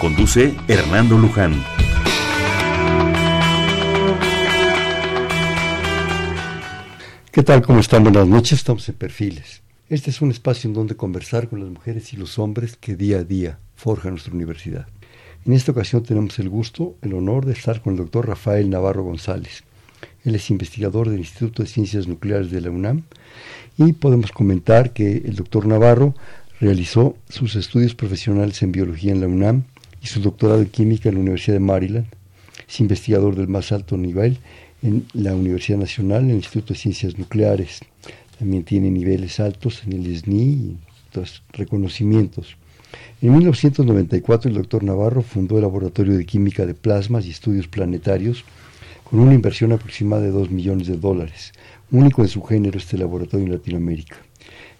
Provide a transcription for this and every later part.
Conduce Hernando Luján. ¿Qué tal? ¿Cómo están? Buenas noches. Estamos en Perfiles. Este es un espacio en donde conversar con las mujeres y los hombres que día a día forjan nuestra universidad. En esta ocasión tenemos el gusto, el honor de estar con el doctor Rafael Navarro González. Él es investigador del Instituto de Ciencias Nucleares de la UNAM y podemos comentar que el doctor Navarro realizó sus estudios profesionales en biología en la UNAM y su doctorado en química en la Universidad de Maryland. Es investigador del más alto nivel en la Universidad Nacional, en el Instituto de Ciencias Nucleares. También tiene niveles altos en el SNI y otros reconocimientos. En 1994 el doctor Navarro fundó el Laboratorio de Química de Plasmas y Estudios Planetarios con una inversión aproximada de 2 millones de dólares, único en su género este laboratorio en Latinoamérica.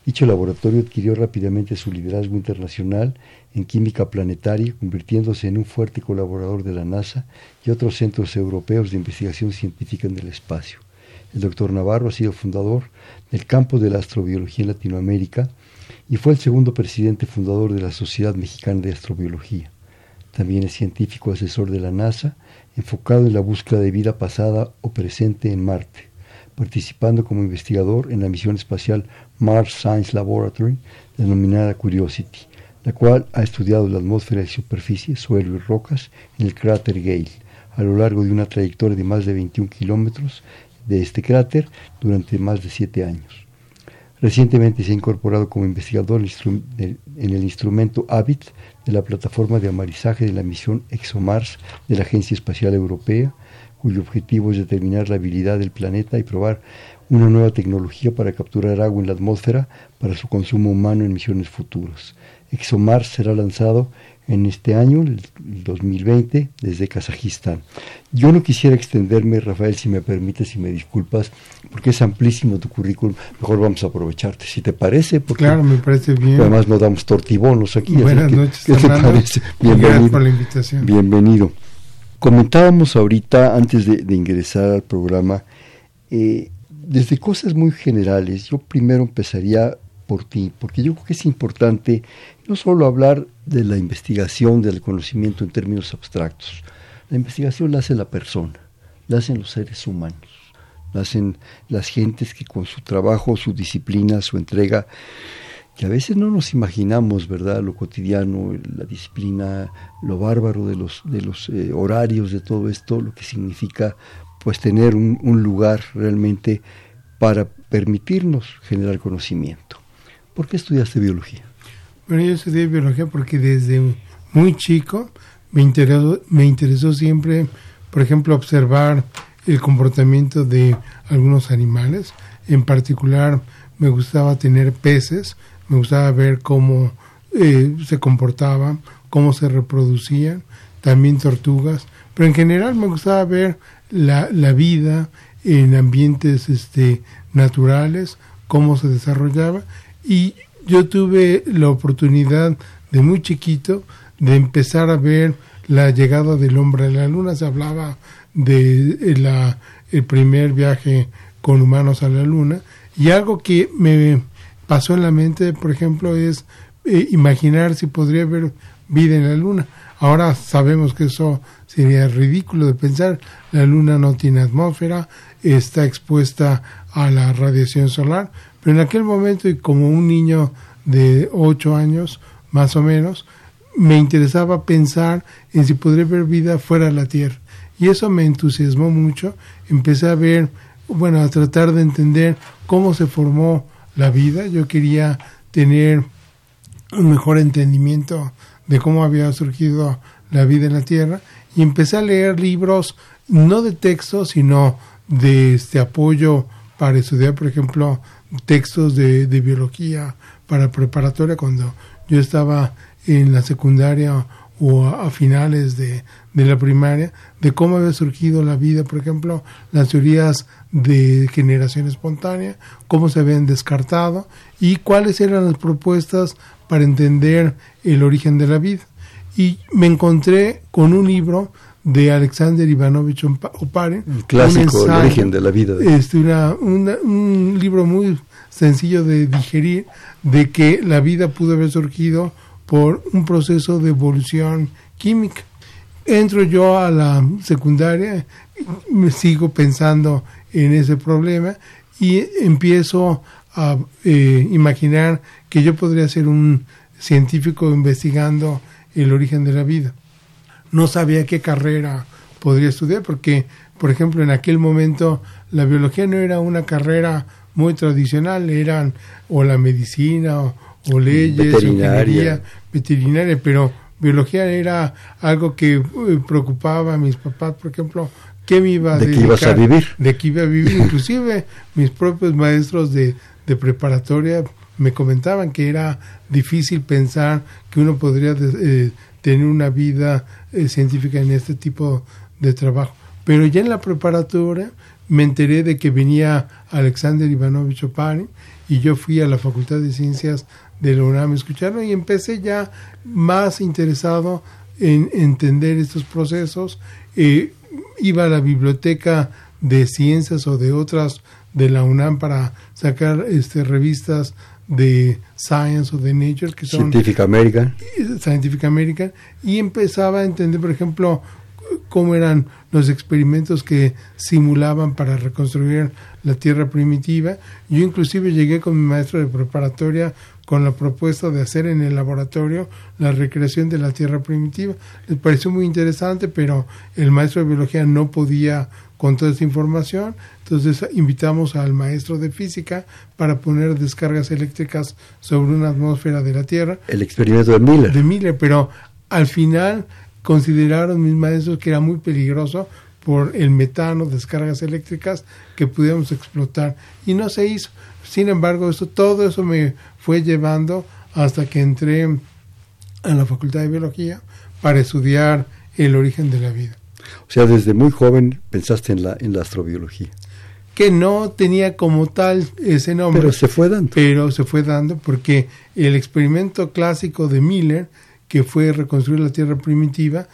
Dicho laboratorio adquirió rápidamente su liderazgo internacional en química planetaria, convirtiéndose en un fuerte colaborador de la NASA y otros centros europeos de investigación científica en el espacio. El doctor Navarro ha sido fundador del campo de la astrobiología en Latinoamérica y fue el segundo presidente fundador de la Sociedad Mexicana de Astrobiología. También es científico asesor de la NASA, enfocado en la búsqueda de vida pasada o presente en Marte participando como investigador en la misión espacial Mars Science Laboratory, denominada Curiosity, la cual ha estudiado la atmósfera y superficie, suelo y rocas en el cráter Gale, a lo largo de una trayectoria de más de 21 kilómetros de este cráter durante más de siete años. Recientemente se ha incorporado como investigador en el instrumento AVIT de la plataforma de amarizaje de la misión ExoMars de la Agencia Espacial Europea, cuyo objetivo es determinar la habilidad del planeta y probar una nueva tecnología para capturar agua en la atmósfera para su consumo humano en misiones futuras. ExoMars será lanzado en este año, el 2020, desde Kazajistán. Yo no quisiera extenderme, Rafael, si me permites, si me disculpas, porque es amplísimo tu currículum. Mejor vamos a aprovecharte, si te parece. Porque claro, me parece bien. Además, nos damos tortibonos aquí. Buenas noches, ¿qué te parece? Bienvenido. Gracias por la invitación. Bienvenido. Comentábamos ahorita, antes de, ingresar al programa, eh, desde cosas muy generales, yo primero empezaría por ti, porque yo creo que es importante no solo hablar de la investigación, del conocimiento en términos abstractos. La investigación la hace la persona, la hacen los seres humanos, la hacen las gentes que con su trabajo, su disciplina, su entrega, que a veces no nos imaginamos, ¿verdad? Lo cotidiano, la disciplina, lo bárbaro de los, de los eh, horarios, de todo esto, lo que significa pues tener un, un, lugar realmente para permitirnos generar conocimiento. ¿Por qué estudiaste biología? Bueno, yo estudié biología porque desde muy chico me interesó, me interesó siempre, por ejemplo, observar el comportamiento de algunos animales. En particular, me gustaba tener peces me gustaba ver cómo eh, se comportaban, cómo se reproducían, también tortugas, pero en general me gustaba ver la, vida en ambientes este, naturales, cómo se desarrollaba y yo tuve la oportunidad de muy chiquito de empezar a ver la llegada del hombre a la luna, se hablaba de la, el primer viaje con humanos a la luna y algo que me pasó en la mente, por ejemplo, es eh, imaginar si podría haber vida en la Luna. Ahora sabemos que eso sería ridículo de pensar. La Luna no tiene atmósfera, está expuesta a la radiación solar, pero en aquel momento, y como un niño de ocho años, más o menos, me interesaba pensar en si podría haber vida fuera de la Tierra. Y eso me entusiasmó mucho. Empecé a ver, bueno, a tratar de entender cómo se formó la vida, yo quería tener un mejor entendimiento de cómo había surgido la vida en la Tierra y empecé a leer libros no de texto, sino de este apoyo para estudiar, por ejemplo, textos de, de biología para preparatoria cuando yo estaba en la secundaria o a, finales de, de, la primaria, de cómo había surgido la vida, por ejemplo, las teorías de generación espontánea, cómo se habían descartado y cuáles eran las propuestas para entender el origen de la vida. Y me encontré con un libro de Alexander Ivanovich Oparin. Clásico, El origen de la vida. Este, un libro muy sencillo de digerir, de que la vida pudo haber surgido por un proceso de evolución química. Entro yo a la secundaria, me sigo pensando en ese problema y empiezo a eh, imaginar que yo podría ser un científico investigando el origen de la vida. No sabía qué carrera podría estudiar porque, por ejemplo, en aquel momento la biología no era una carrera muy tradicional, eran o la medicina o, o leyes, veterinaria. veterinaria, pero biología era algo que eh, preocupaba a mis papás, por ejemplo, qué me iba a de qué ibas a vivir. De qué iba a vivir, inclusive mis propios maestros de, de preparatoria me comentaban que era difícil pensar que uno podría eh, tener una vida eh, científica en este tipo de trabajo. Pero ya en la preparatoria me enteré de que venía Alexander Ivanovich Oparin y yo fui a la Facultad de Ciencias de la UNAM a escucharlo y empecé ya más interesado en entender estos procesos. Eh, iba a la biblioteca de ciencias o de otras de la UNAM para sacar este, revistas de Science o de Nature que son Scientific American Scientific American y empezaba a entender por ejemplo cómo eran los experimentos que simulaban para reconstruir la Tierra primitiva. Yo inclusive llegué con mi maestro de preparatoria con la propuesta de hacer en el laboratorio la recreación de la Tierra primitiva. Les pareció muy interesante, pero el maestro de biología no podía con toda esta información. Entonces invitamos al maestro de física para poner descargas eléctricas sobre una atmósfera de la Tierra. El experimento de Miller. De Miller, pero al final consideraron mis maestros que era muy peligroso por el metano, descargas eléctricas que pudiéramos explotar y no se hizo. Sin embargo, eso, todo eso me fue llevando hasta que entré a la Facultad de Biología para estudiar el origen de la vida. O sea, desde muy joven pensaste en la, en la astrobiología. Que no tenía como tal ese nombre. Pero se fue dando. Pero se fue dando porque el experimento clásico de Miller que fue reconstruir la Tierra primitiva.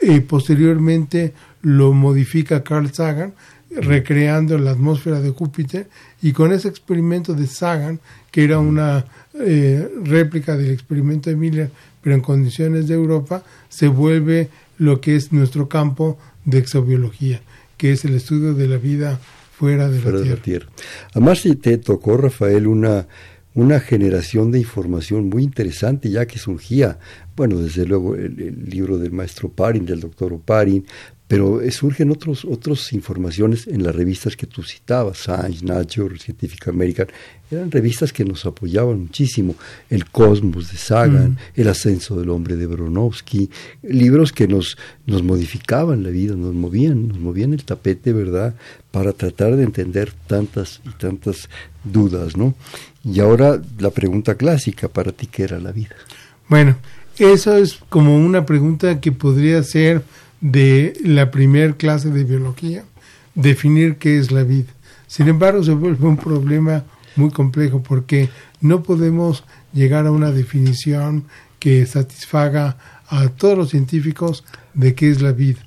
Eh, posteriormente lo modifica Carl Sagan, recreando la atmósfera de Júpiter, y con ese experimento de Sagan, que era una eh, réplica del experimento de Miller, pero en condiciones de Europa, se vuelve lo que es nuestro campo de exobiología, que es el estudio de la vida fuera de, la, tierra. la Tierra. Además, te tocó, Rafael, una una generación de información muy interesante ya que surgía, bueno, desde luego el, libro del maestro Parin, del doctor Parin, pero surgen otros, otras informaciones en las revistas que tú citabas, Science, Nature, Scientific American, eran revistas que nos apoyaban muchísimo, El Cosmos de Sagan, mm. El Ascenso del Hombre de Bronowski, libros que nos, nos modificaban la vida, nos movían, nos movían el tapete, ¿verdad?, para tratar de entender tantas y tantas dudas, ¿no? Y ahora la pregunta clásica para ti, ¿qué era la vida? Bueno, eso es como una pregunta que podría ser de la primer clase de biología, definir qué es la vida. Sin embargo, se vuelve un problema muy complejo porque no podemos llegar a una definición que satisfaga a todos los científicos de qué es la vida.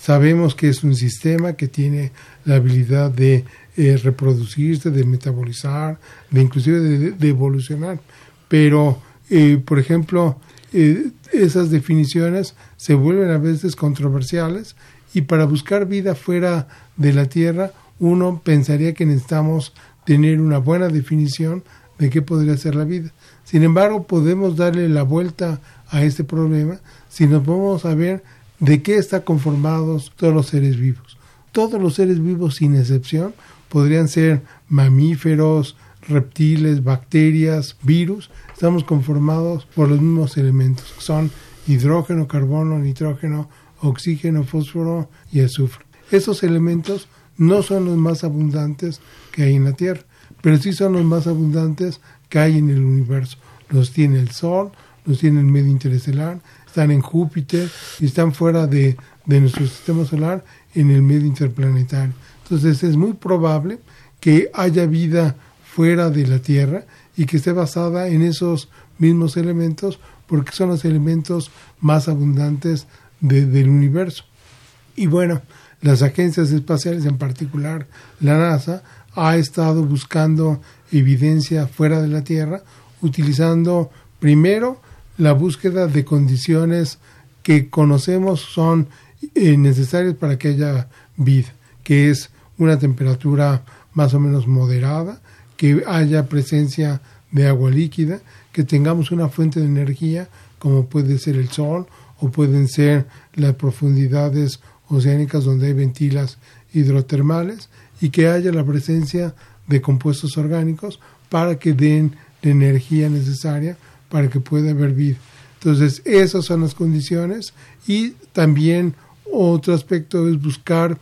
Sabemos que es un sistema que tiene la habilidad de eh, reproducirse, de metabolizar, de inclusive de, evolucionar. Pero, eh, por ejemplo, eh, esas definiciones se vuelven a veces controversiales y para buscar vida fuera de la Tierra uno pensaría que necesitamos tener una buena definición de qué podría ser la vida. Sin embargo, podemos darle la vuelta a este problema si nos vamos a ver de qué están conformados todos los seres vivos. Todos los seres vivos, sin excepción, podrían ser mamíferos, reptiles, bacterias, virus, estamos conformados por los mismos elementos, son hidrógeno, carbono, nitrógeno, oxígeno, fósforo y azufre. Esos elementos no son los más abundantes que hay en la Tierra, pero sí son los más abundantes que hay en el universo. Los tiene el Sol, los tiene el medio interestelar, están en Júpiter y están fuera de, de nuestro sistema solar en el medio interplanetario. Entonces es muy probable que haya vida fuera de la Tierra y que esté basada en esos mismos elementos porque son los elementos más abundantes del universo. Y bueno, las agencias espaciales, en particular la NASA, ha estado buscando evidencia fuera de la Tierra, utilizando primero la búsqueda de condiciones que conocemos son eh, necesarias para que haya vida, que es una temperatura más o menos moderada, que haya presencia de agua líquida, que tengamos una fuente de energía como puede ser el sol o pueden ser las profundidades oceánicas donde hay ventilas hidrotermales y que haya la presencia de compuestos orgánicos para que den la energía necesaria para que pueda haber vida. Entonces, esas son las condiciones y también otro aspecto es buscar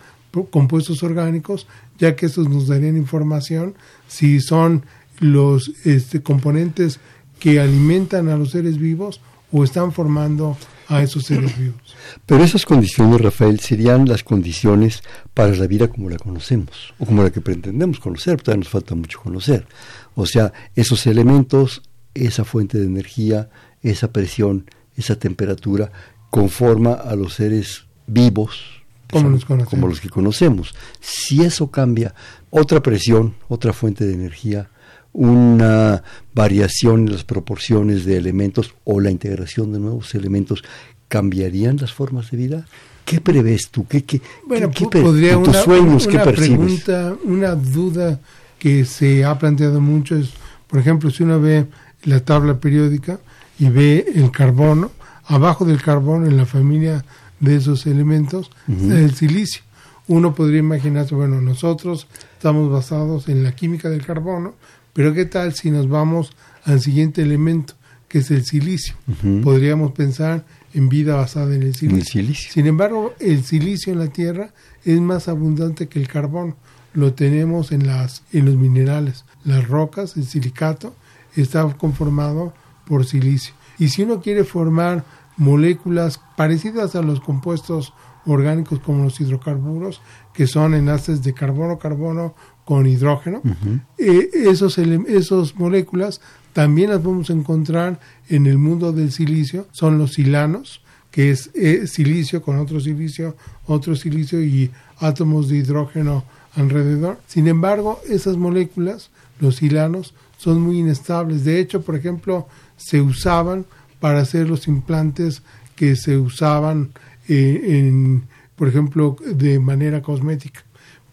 compuestos orgánicos, ya que estos nos darían información si son los este, componentes que alimentan a los seres vivos o están formando a esos seres vivos. Pero esas condiciones, Rafael, serían las condiciones para la vida como la conocemos, o como la que pretendemos conocer, todavía nos falta mucho conocer. O sea, esos elementos, esa fuente de energía, esa presión, esa temperatura, conforma a los seres vivos como los, como los que conocemos. Si eso cambia, otra presión, otra fuente de energía, una variación en las proporciones de elementos o la integración de nuevos elementos cambiarían las formas de vida? ¿Qué prevés tú? ¿Qué, qué, bueno, podría tus sueños, una pregunta, una duda que se ha planteado mucho es, por ejemplo, si uno ve la tabla periódica y ve el carbono, abajo del carbono en la familia de esos elementos, el silicio. Uno podría imaginarse, bueno, nosotros estamos basados en la química del carbono, pero ¿qué tal si nos vamos al siguiente elemento, que es el silicio? Podríamos pensar en vida basada en el silicio. Sin embargo, el silicio en la Tierra es más abundante que el carbón. Lo tenemos en, las, en los minerales. Las rocas, el silicato, está conformado por silicio. Y si uno quiere formar moléculas parecidas a los compuestos orgánicos como los hidrocarburos, que son enlaces de carbono-carbono con hidrógeno. Eh, esos, esos moléculas también las vamos a encontrar en el mundo del silicio, son los silanos, que es eh, silicio con otro silicio, otro silicio y átomos de hidrógeno alrededor. Sin embargo, esas moléculas, los silanos, son muy inestables. De hecho, por ejemplo, se usaban para hacer los implantes que se usaban eh, por ejemplo, de manera cosmética.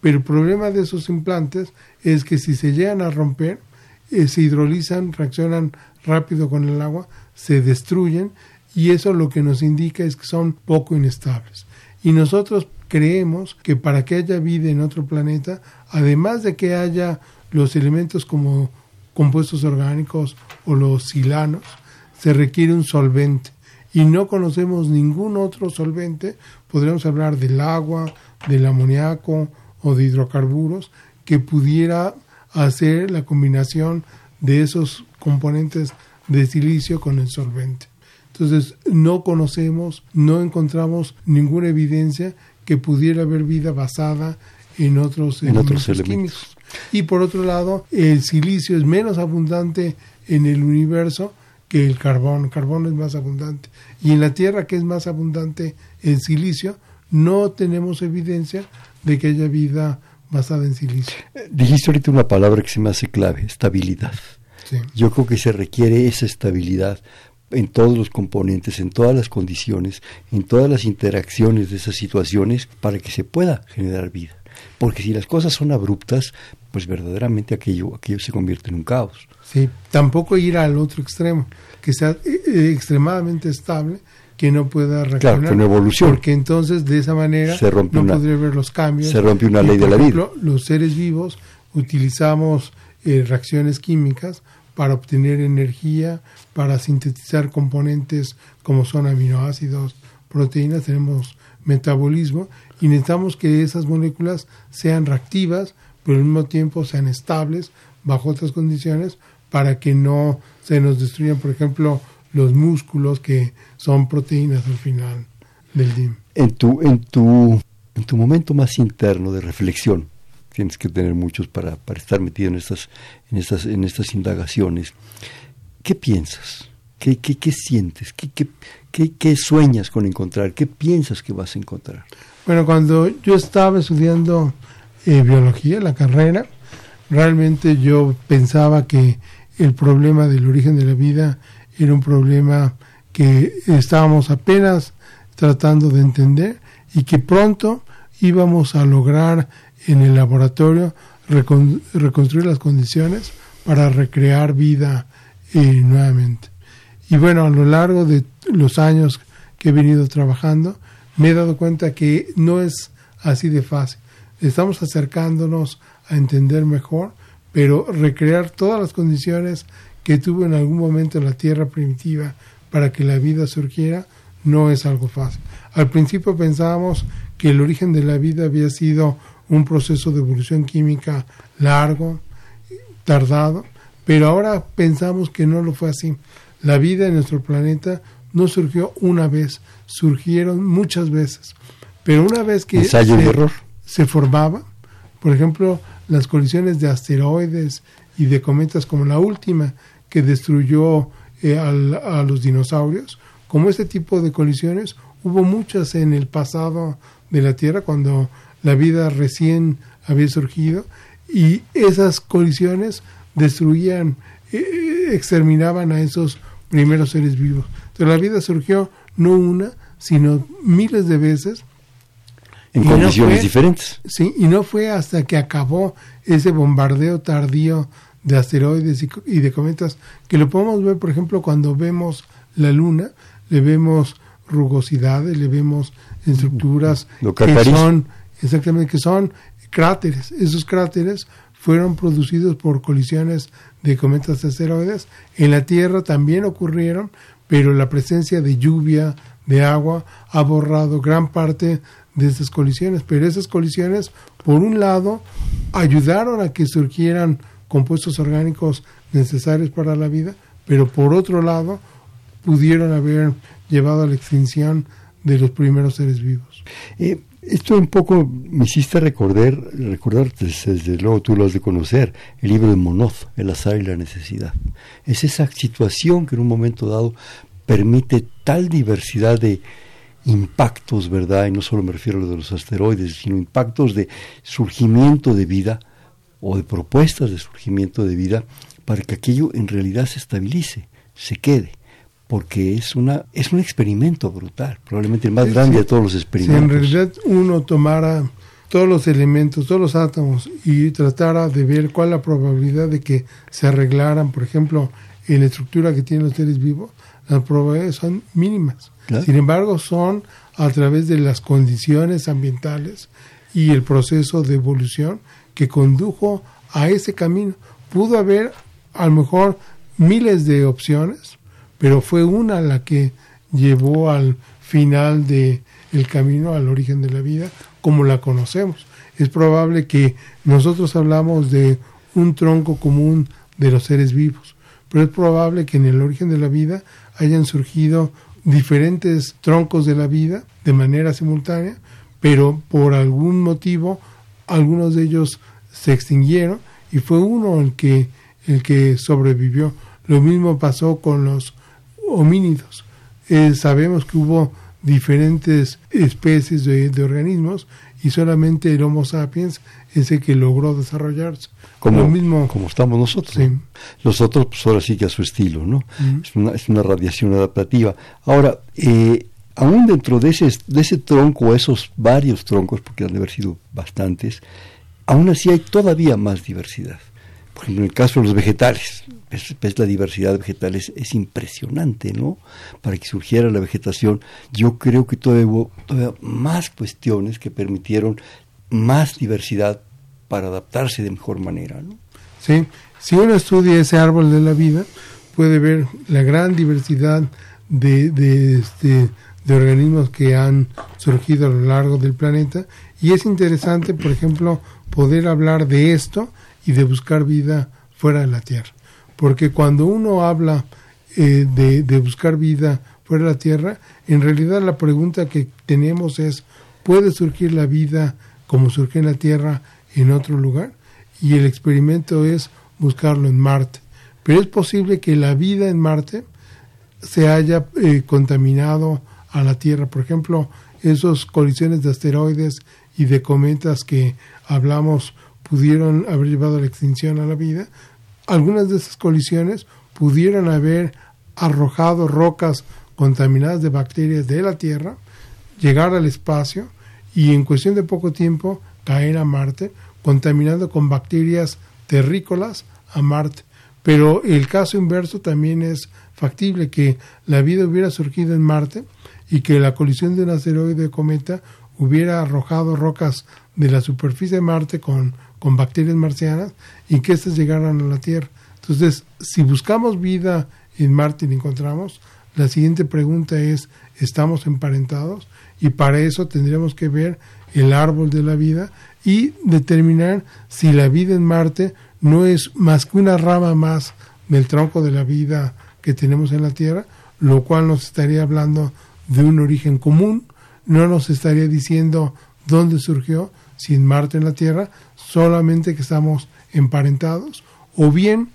Pero el problema de esos implantes es que si se llegan a romper, eh, se hidrolizan, reaccionan rápido con el agua, se destruyen y eso lo que nos indica es que son poco inestables. Y nosotros creemos que para que haya vida en otro planeta, además de que haya los elementos como compuestos orgánicos o los silanos, se requiere un solvente. Y no conocemos ningún otro solvente, podríamos hablar del agua, del amoníaco, o de hidrocarburos que pudiera hacer la combinación de esos componentes de silicio con el solvente. Entonces, no conocemos, no encontramos ninguna evidencia que pudiera haber vida basada en otros, elementos, químicos. Y por otro lado, el silicio es menos abundante en el universo que el carbón. El carbón es más abundante. Y en la Tierra, que es más abundante el silicio, no tenemos evidencia de que haya vida basada en silicio. Dijiste ahorita una palabra que se me hace clave, estabilidad. Yo creo que se requiere esa estabilidad en todos los componentes, en todas las condiciones, en todas las interacciones de esas situaciones para que se pueda generar vida. Porque si las cosas son abruptas, pues verdaderamente aquello, aquello se convierte en un caos. Sí, tampoco ir al otro extremo, que sea eh, eh, extremadamente estable que no pueda reaccionar. Claro, con evolución. Porque entonces de esa manera no podría ver los cambios. Se rompe una ley de la vida. Los seres vivos utilizamos eh, reacciones químicas para obtener energía, para sintetizar componentes como son aminoácidos, proteínas, tenemos metabolismo y necesitamos que esas moléculas sean reactivas, pero al mismo tiempo sean estables bajo otras condiciones para que no se nos destruyan, por ejemplo, los músculos que son proteínas al final del día. En tu, en tu, en tu momento más interno de reflexión, tienes que tener muchos para, para estar metido en estas, en estas, en estas indagaciones. ¿Qué piensas? ¿Qué, qué, qué sientes? ¿Qué, qué, qué, qué sueñas con encontrar? ¿Qué piensas que vas a encontrar? Bueno, cuando yo estaba estudiando eh, biología, la carrera, realmente yo pensaba que el problema del origen de la vida era un problema que estábamos apenas tratando de entender y que pronto íbamos a lograr en el laboratorio reconstruir las condiciones para recrear vida eh, nuevamente. Y bueno, a lo largo de los años que he venido trabajando, me he dado cuenta que no es así de fácil. Estamos acercándonos a entender mejor, pero recrear todas las condiciones que tuvo en algún momento la Tierra primitiva para que la vida surgiera no es algo fácil. Al principio pensábamos que el origen de la vida había sido un proceso de evolución química largo, tardado, pero ahora pensamos que no lo fue así. La vida en nuestro planeta no surgió una vez, surgieron muchas veces. Pero una vez que se, formaba, por ejemplo, las colisiones de asteroides y de cometas como la última que destruyó eh, a los dinosaurios, como este tipo de colisiones, hubo muchas en el pasado de la Tierra cuando la vida recién había surgido y esas colisiones destruían, eh, exterminaban a esos primeros seres vivos. Entonces la vida surgió no una, sino miles de veces. En condiciones diferentes. Sí, y no fue hasta que acabó ese bombardeo tardío de asteroides y, de cometas que lo podemos ver, por ejemplo, cuando vemos la luna, le vemos rugosidades, le vemos estructuras que son exactamente que son cráteres. Esos cráteres fueron producidos por colisiones de cometas asteroides. En la Tierra también ocurrieron, pero la presencia de lluvia, de agua, ha borrado gran parte de estas colisiones. Pero esas colisiones, por un lado, ayudaron a que surgieran compuestos orgánicos necesarios para la vida, pero por otro lado, pudieron haber llevado a la extinción de los primeros seres vivos. Eh, esto un poco me hiciste recordar, recordar desde, luego tú lo has de conocer, el libro de Monoz, El azar y la necesidad. Es esa situación que en un momento dado permite tal diversidad de impactos, ¿verdad? Y no solo me refiero a lo de los asteroides, sino impactos de surgimiento de vida o de propuestas de surgimiento de vida para que aquello en realidad se estabilice, se quede porque es una es un experimento brutal, probablemente el más grande de todos los experimentos. Si en realidad uno tomara todos los elementos, todos los átomos y tratara de ver cuál es la probabilidad de que se arreglaran, por ejemplo, en la estructura que tienen los seres vivos, las probabilidades son mínimas. Sin embargo, son a través de las condiciones ambientales y el proceso de evolución que condujo a ese camino. Pudo haber a lo mejor miles de opciones, pero fue una la que llevó al final de el camino al origen de la vida como la conocemos. Es probable que nosotros hablamos de un tronco común de los seres vivos, pero es probable que en el origen de la vida hayan surgido diferentes troncos de la vida de manera simultánea, pero por algún motivo algunos de ellos se extinguieron y fue uno el que el que sobrevivió. Lo mismo pasó con los homínidos. Eh, sabemos que hubo diferentes especies de, organismos y solamente el Homo sapiens es el que logró desarrollarse. Como, mismo, como estamos nosotros. Los otros, pues ahora sí que a su estilo, ¿no? es, una, es, una, radiación adaptativa. Ahora, eh, aún dentro de ese, de ese tronco, esos varios troncos, porque han de haber sido bastantes, aún así hay todavía más diversidad. Por ejemplo, en el caso de los vegetales, ves, la diversidad de vegetales, es impresionante, ¿no? Para que surgiera la vegetación, yo creo que todavía hubo todavía más cuestiones que permitieron más diversidad para adaptarse de mejor manera, ¿no? Sí, si uno estudia ese árbol de la vida, puede ver la gran diversidad de, de, este, de organismos que han surgido a lo largo del planeta y es interesante, por ejemplo, poder hablar de esto y de buscar vida fuera de la Tierra porque cuando uno habla eh, de, de buscar vida fuera de la Tierra, en realidad la pregunta que tenemos es, ¿puede surgir la vida como surge en la Tierra en otro lugar? Y el experimento es buscarlo en Marte. Pero es posible que la vida en Marte se haya eh, contaminado a la Tierra. Por ejemplo, esos colisiones de asteroides y de cometas que hablamos pudieron haber llevado a la extinción a la vida. Algunas de esas colisiones pudieron haber arrojado rocas contaminadas de bacterias de la Tierra, llegar al espacio y en cuestión de poco tiempo caer a Marte, contaminando con bacterias terrícolas a Marte. Pero el caso inverso también es factible, que la vida hubiera surgido en Marte y que la colisión de un asteroide cometa hubiera arrojado rocas de la superficie de Marte con, con bacterias marcianas y que éstas llegaran a la Tierra. Entonces, si buscamos vida en Marte y la encontramos, la siguiente pregunta es, ¿estamos emparentados? Y para eso tendríamos que ver el árbol de la vida y determinar si la vida en Marte no es más que una rama más del tronco de la vida que tenemos en la Tierra, lo cual nos estaría hablando de un origen común, no nos estaría diciendo dónde surgió, si en Marte en la Tierra, solamente que estamos emparentados, o bien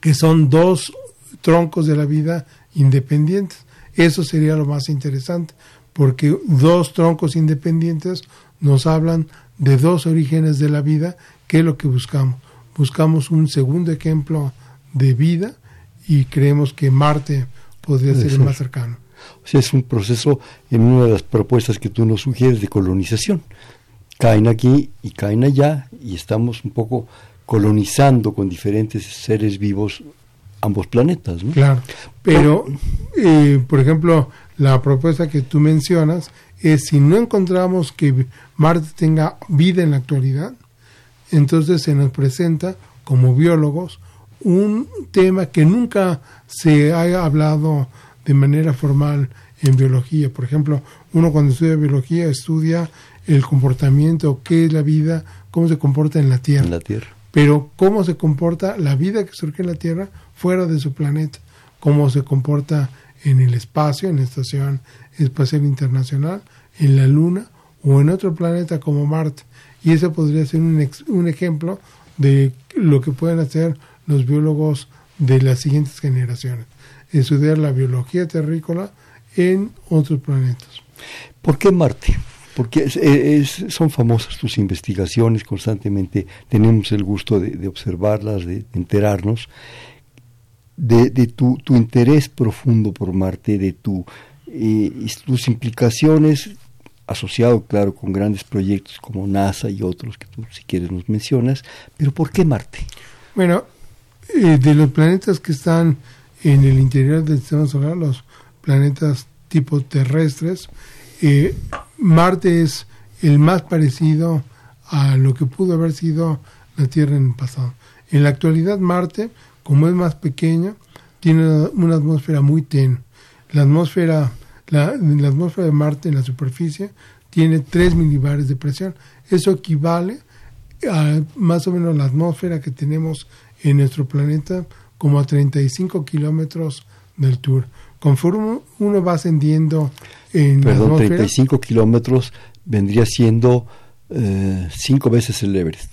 que son dos troncos de la vida independientes. Eso sería lo más interesante, porque dos troncos independientes nos hablan de dos orígenes de la vida, que es lo que buscamos buscamos un segundo ejemplo de vida y creemos que Marte podría ser el más cercano. O sea, es un proceso en una de las propuestas que tú nos sugieres de colonización. Caen aquí y caen allá y estamos un poco colonizando con diferentes seres vivos ambos planetas. ¿no? Claro, pero, eh, por ejemplo, la propuesta que tú mencionas es si no encontramos que Marte tenga vida en la actualidad, entonces se nos presenta como biólogos un tema que nunca se haya hablado de manera formal en biología. Por ejemplo, uno cuando estudia biología estudia el comportamiento, qué es la vida, cómo se comporta en la Tierra. En la Tierra. Pero cómo se comporta la vida que surge en la Tierra fuera de su planeta, cómo se comporta en el espacio, en la Estación Espacial Internacional, en la Luna o en otro planeta como Marte. Y ese podría ser un, un ejemplo de lo que pueden hacer los biólogos de las siguientes generaciones, estudiar la biología terrícola en otros planetas. ¿Por qué Marte? Porque son famosas tus investigaciones, constantemente tenemos el gusto de, observarlas, de, enterarnos, de, tu, interés profundo por Marte, de eh, tus implicaciones asociado, claro, con grandes proyectos como NASA y otros que tú, si quieres, nos mencionas. Pero ¿por qué Marte? Bueno, eh, de los planetas que están en el interior del sistema solar, los planetas tipo terrestres, eh, Marte es el más parecido a lo que pudo haber sido la Tierra en el pasado. En la actualidad, Marte, como es más pequeña, tiene una atmósfera muy tenue. La atmósfera la, atmósfera de Marte en la superficie tiene 3 milibares de presión. Eso equivale a más o menos la atmósfera que tenemos en nuestro planeta como a 35 kilómetros de altura. Conforme uno va ascendiendo en Perdón, la atmósfera, 35 kilómetros vendría siendo eh, cinco veces el Everest.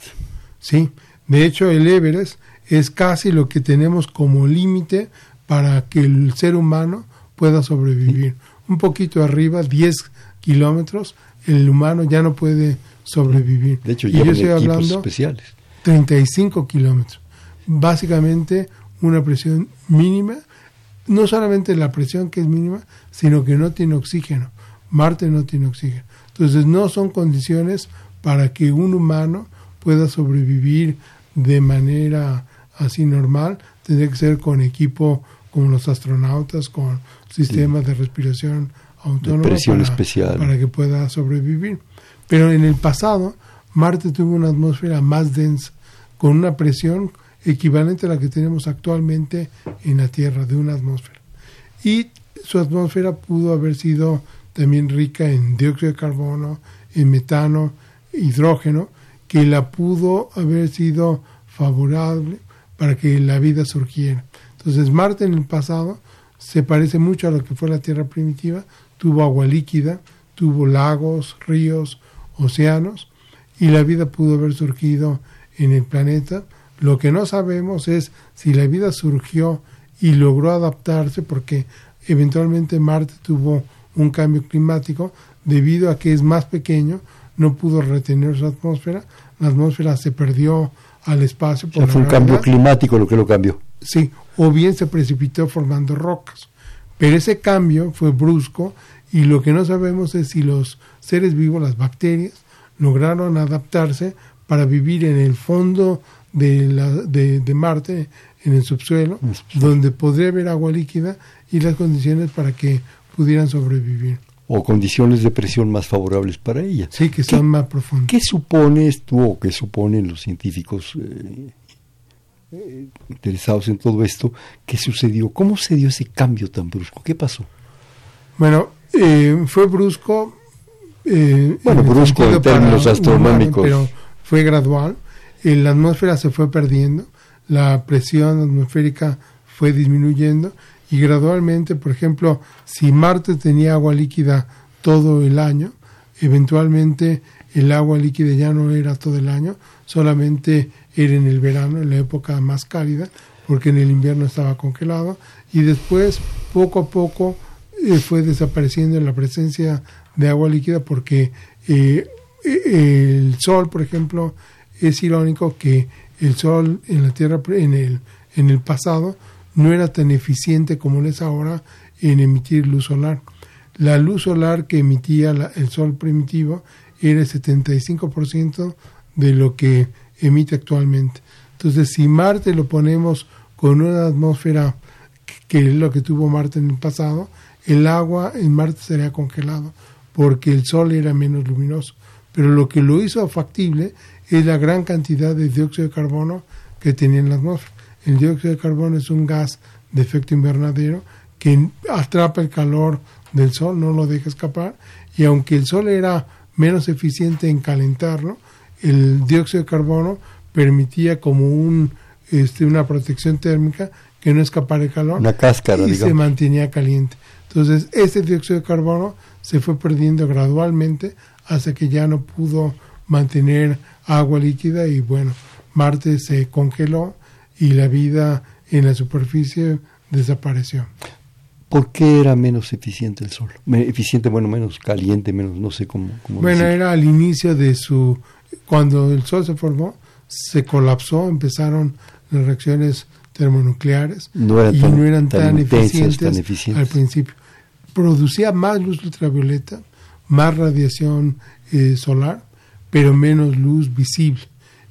Sí, de hecho el Everest es casi lo que tenemos como límite para que el ser humano pueda sobrevivir un poquito arriba, 10 kilómetros, el humano ya no puede sobrevivir. De hecho, y yo estoy hablando especiales. 35 kilómetros. Básicamente una presión mínima, no solamente la presión que es mínima, sino que no tiene oxígeno. Marte no tiene oxígeno. Entonces no son condiciones para que un humano pueda sobrevivir de manera así normal. Tendría que ser con equipo como los astronautas, con sistemas de respiración autónoma presión para, especial. para que pueda sobrevivir. Pero en el pasado, Marte tuvo una atmósfera más densa, con una presión equivalente a la que tenemos actualmente en la Tierra, de una atmósfera. Y su atmósfera pudo haber sido también rica en dióxido de carbono, en metano, hidrógeno, que la pudo haber sido favorable para que la vida surgiera. Entonces Marte en el pasado se parece mucho a lo que fue la Tierra primitiva, tuvo agua líquida, tuvo lagos, ríos, océanos, y la vida pudo haber surgido en el planeta. Lo que no sabemos es si la vida surgió y logró adaptarse, porque eventualmente Marte tuvo un cambio climático debido a que es más pequeño, no pudo retener su atmósfera, la atmósfera se perdió al espacio. Por fue un cambio climático lo que lo cambió. Sí, o bien se precipitó formando rocas. Pero ese cambio fue brusco y lo que no sabemos es si los seres vivos, las bacterias, lograron adaptarse para vivir en el fondo de, la, de, de Marte, en el subsuelo, donde podría haber agua líquida y las condiciones para que pudieran sobrevivir. O condiciones de presión más favorables para ella. Sí, que son más profundas. ¿Qué supones tú o qué suponen los científicos eh, eh, interesados en todo esto que sucedió? ¿Cómo se dio ese cambio tan brusco? ¿Qué pasó? Bueno, eh, fue brusco. bueno, brusco en términos astronómicos. pero fue gradual. La atmósfera se fue perdiendo, la presión atmosférica fue disminuyendo y gradualmente, por ejemplo, si Marte tenía agua líquida todo el año, eventualmente el agua líquida ya no era todo el año, solamente era en el verano, en la época más cálida, porque en el invierno estaba congelado, y después, poco a poco, eh, fue desapareciendo la presencia de agua líquida porque eh, e, el Sol, por ejemplo, es irónico que el Sol en la Tierra, en el, en el pasado, no era tan eficiente como lo es ahora en emitir luz solar. La luz solar que emitía el Sol primitivo era el 75% de lo que emite actualmente. Entonces, si Marte lo ponemos con una atmósfera que es lo que tuvo Marte en el pasado, el agua en Marte sería congelado porque el Sol era menos luminoso. Pero lo que lo hizo factible es la gran cantidad de dióxido de carbono que tenía en la atmósfera. El dióxido de carbono es un gas de efecto invernadero que atrapa el calor del sol, no lo deja escapar, y aunque el sol era menos eficiente en calentarlo, el dióxido de carbono permitía como un, este, una protección térmica que no escapara el calor una cáscara, y se mantenía caliente. Entonces, este dióxido de carbono se fue perdiendo gradualmente hasta que ya no pudo mantener agua líquida y bueno, Marte se congeló y la vida en la superficie desapareció. ¿Por qué era menos eficiente el Sol? Eficiente, bueno, menos caliente, menos, no sé cómo. bueno, era al inicio de su. Cuando el Sol se formó, se colapsó, empezaron las reacciones termonucleares y no eran tan, eficientes, al principio. Producía más luz ultravioleta, más radiación eh, solar, pero menos luz visible.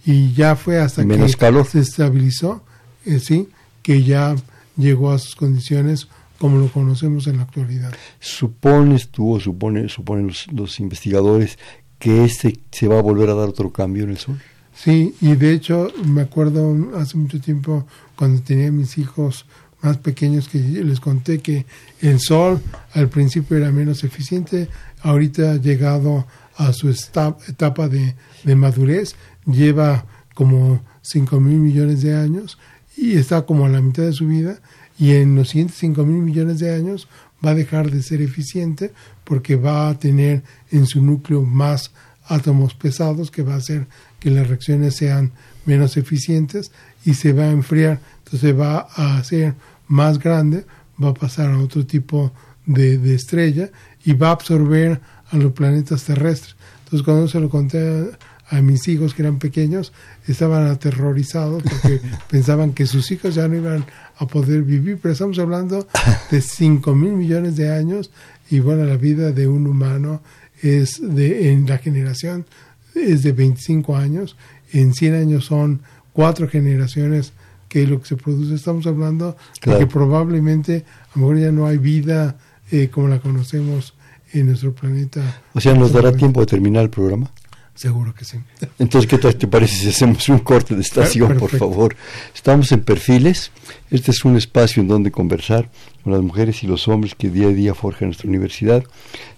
Y ya fue hasta que se estabilizó, eh, sí, que ya llegó a sus condiciones como lo conocemos en la actualidad. ¿Supones tú o supone, suponen los, investigadores que este se va a volver a dar otro cambio en el Sol? Sí, y de hecho me acuerdo hace mucho tiempo cuando tenía mis hijos más pequeños que les conté que el Sol al principio era menos eficiente, ahorita ha llegado a su etapa de, de madurez, lleva como 5 mil millones de años y está como a la mitad de su vida y en los siguientes 5 mil millones de años va a dejar de ser eficiente porque va a tener en su núcleo más átomos pesados que va a hacer que las reacciones sean menos eficientes y se va a enfriar, entonces va a ser más grande, va a pasar a otro tipo de, de estrella y va a absorber a los planetas terrestres. Entonces cuando se lo conté a mis hijos que eran pequeños estaban aterrorizados porque pensaban que sus hijos ya no iban a poder vivir, pero estamos hablando de 5 mil millones de años y bueno, la vida de un humano es de, en la generación es de 25 años, en 100 años son cuatro generaciones que lo que se produce, estamos hablando de que probablemente a lo mejor ya no hay vida eh, como la conocemos en nuestro planeta. O sea, ¿nos dará tiempo de terminar el programa? Seguro que sí. Entonces, ¿qué tal te parece si hacemos un corte de estación, por favor? Estamos en Perfiles. Este es un espacio en donde conversar con las mujeres y los hombres que día a día forjan nuestra universidad.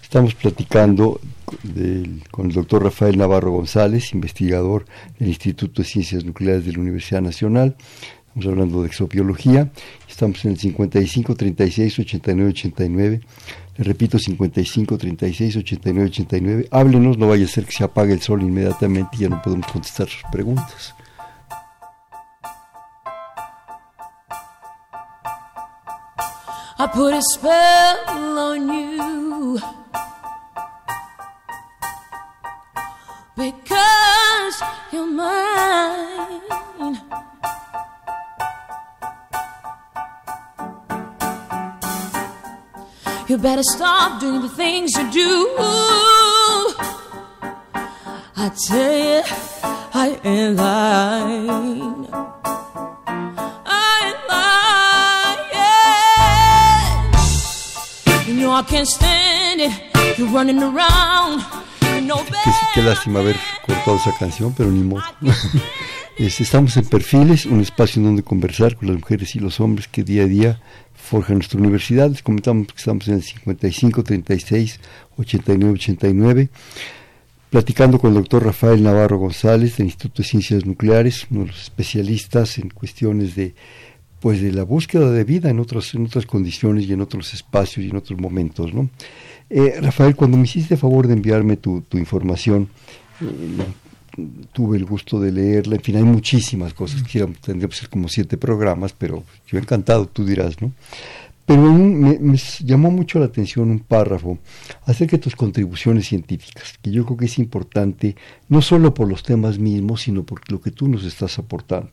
Estamos platicando con el doctor Rafael Navarro González, investigador del Instituto de Ciencias Nucleares de la Universidad Nacional. Estamos hablando de exobiología. Estamos en el 55 36 89 89. Le repito, 55 36 89 89. Háblenos, no vaya a ser que se apague el sol inmediatamente y ya no podemos contestar sus preguntas. I put a spell on you because you're mine. You better stop doing the things you do. I tell you, I ain't lying. I ain't lying. You know I can't stand it. You're running around. You know Qué, qué lástima haber cortado esa canción, pero ni modo. Este, estamos en Perfiles, un espacio en donde conversar con las mujeres y los hombres que día a día forjan nuestra universidad. Les comentamos que estamos en el 55 36 89 89, platicando con el doctor Rafael Navarro González del Instituto de Ciencias Nucleares, uno de los especialistas en cuestiones de pues de la búsqueda de vida en otras en otras condiciones y en otros espacios y en otros momentos, ¿no? Eh, Rafael, cuando me hiciste favor de enviarme tu, tu información, eh, tuve el gusto de leerla, en fin, hay muchísimas cosas, que tendría que ser como siete programas, pero yo encantado, tú dirás, ¿no? Pero me, me, llamó mucho la atención un párrafo acerca de tus contribuciones científicas, que yo creo que es importante, no solo por los temas mismos, sino por lo que tú nos estás aportando.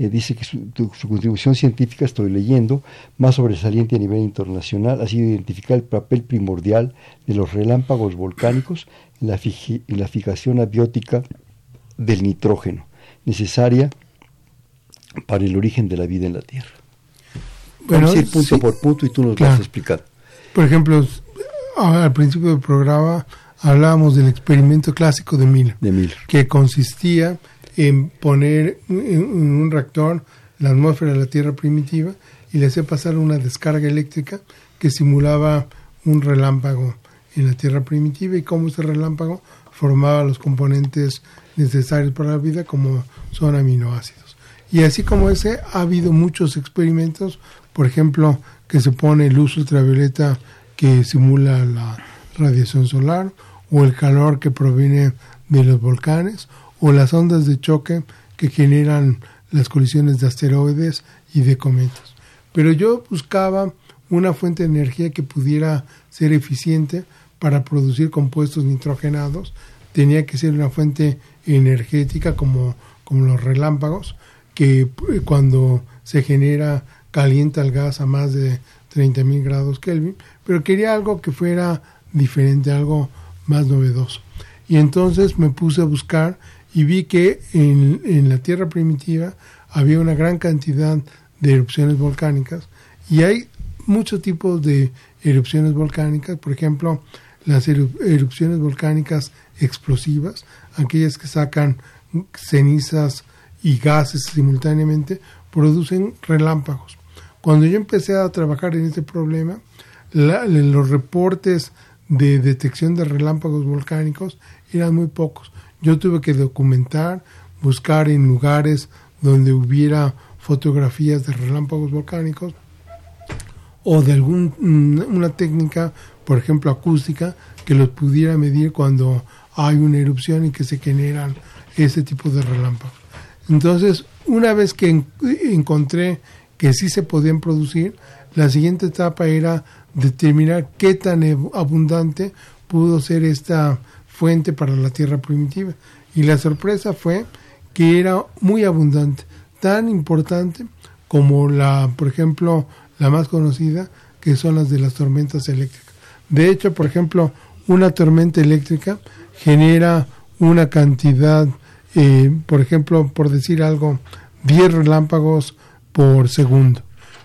Eh, dice que su, tu, su, contribución científica, estoy leyendo, más sobresaliente a nivel internacional, ha sido identificar el papel primordial de los relámpagos volcánicos en la, en la fijación abiótica del nitrógeno, necesaria para el origen de la vida en la Tierra. Bueno, Vamos a ir punto sí, por punto y tú nos claro. vas a explicar. Por ejemplo, al principio del programa hablábamos del experimento clásico de Miller, de Miller. que consistía en poner en un reactor la atmósfera de la Tierra primitiva y le hacía pasar una descarga eléctrica que simulaba un relámpago en la Tierra primitiva y cómo ese relámpago formaba los componentes necesarios para la vida como son aminoácidos. Y así como ese, ha habido muchos experimentos, por ejemplo, que se pone luz ultravioleta que simula la radiación solar, o el calor que proviene de los volcanes, o las ondas de choque que generan las colisiones de asteroides y de cometas. Pero yo buscaba una fuente de energía que pudiera ser eficiente para producir compuestos nitrogenados. Tenía que ser una fuente energética como, como los relámpagos, que cuando se genera calienta el gas a más de 30.000 grados Kelvin, pero quería algo que fuera diferente, algo más novedoso. Y entonces me puse a buscar y vi que en, en la Tierra primitiva había una gran cantidad de erupciones volcánicas y hay muchos tipos de erupciones volcánicas, por ejemplo, las erupciones volcánicas explosivas, aquellas que sacan cenizas y gases simultáneamente, producen relámpagos. Cuando yo empecé a trabajar en este problema, los reportes de detección de relámpagos volcánicos eran muy pocos. Yo tuve que documentar, buscar en lugares donde hubiera fotografías de relámpagos volcánicos o de alguna una técnica, por ejemplo acústica, que los pudiera medir cuando hay una erupción y que se generan ese tipo de relámpagos. Entonces, una vez que en, encontré que sí se podían producir, la siguiente etapa era determinar qué tan abundante pudo ser esta fuente para la tierra primitiva. Y la sorpresa fue que era muy abundante, tan importante como la, por ejemplo, la más conocida, que son las de las tormentas eléctricas. De hecho, por ejemplo, una tormenta eléctrica genera una cantidad, eh, por ejemplo, por decir algo, 10 relámpagos por segundo.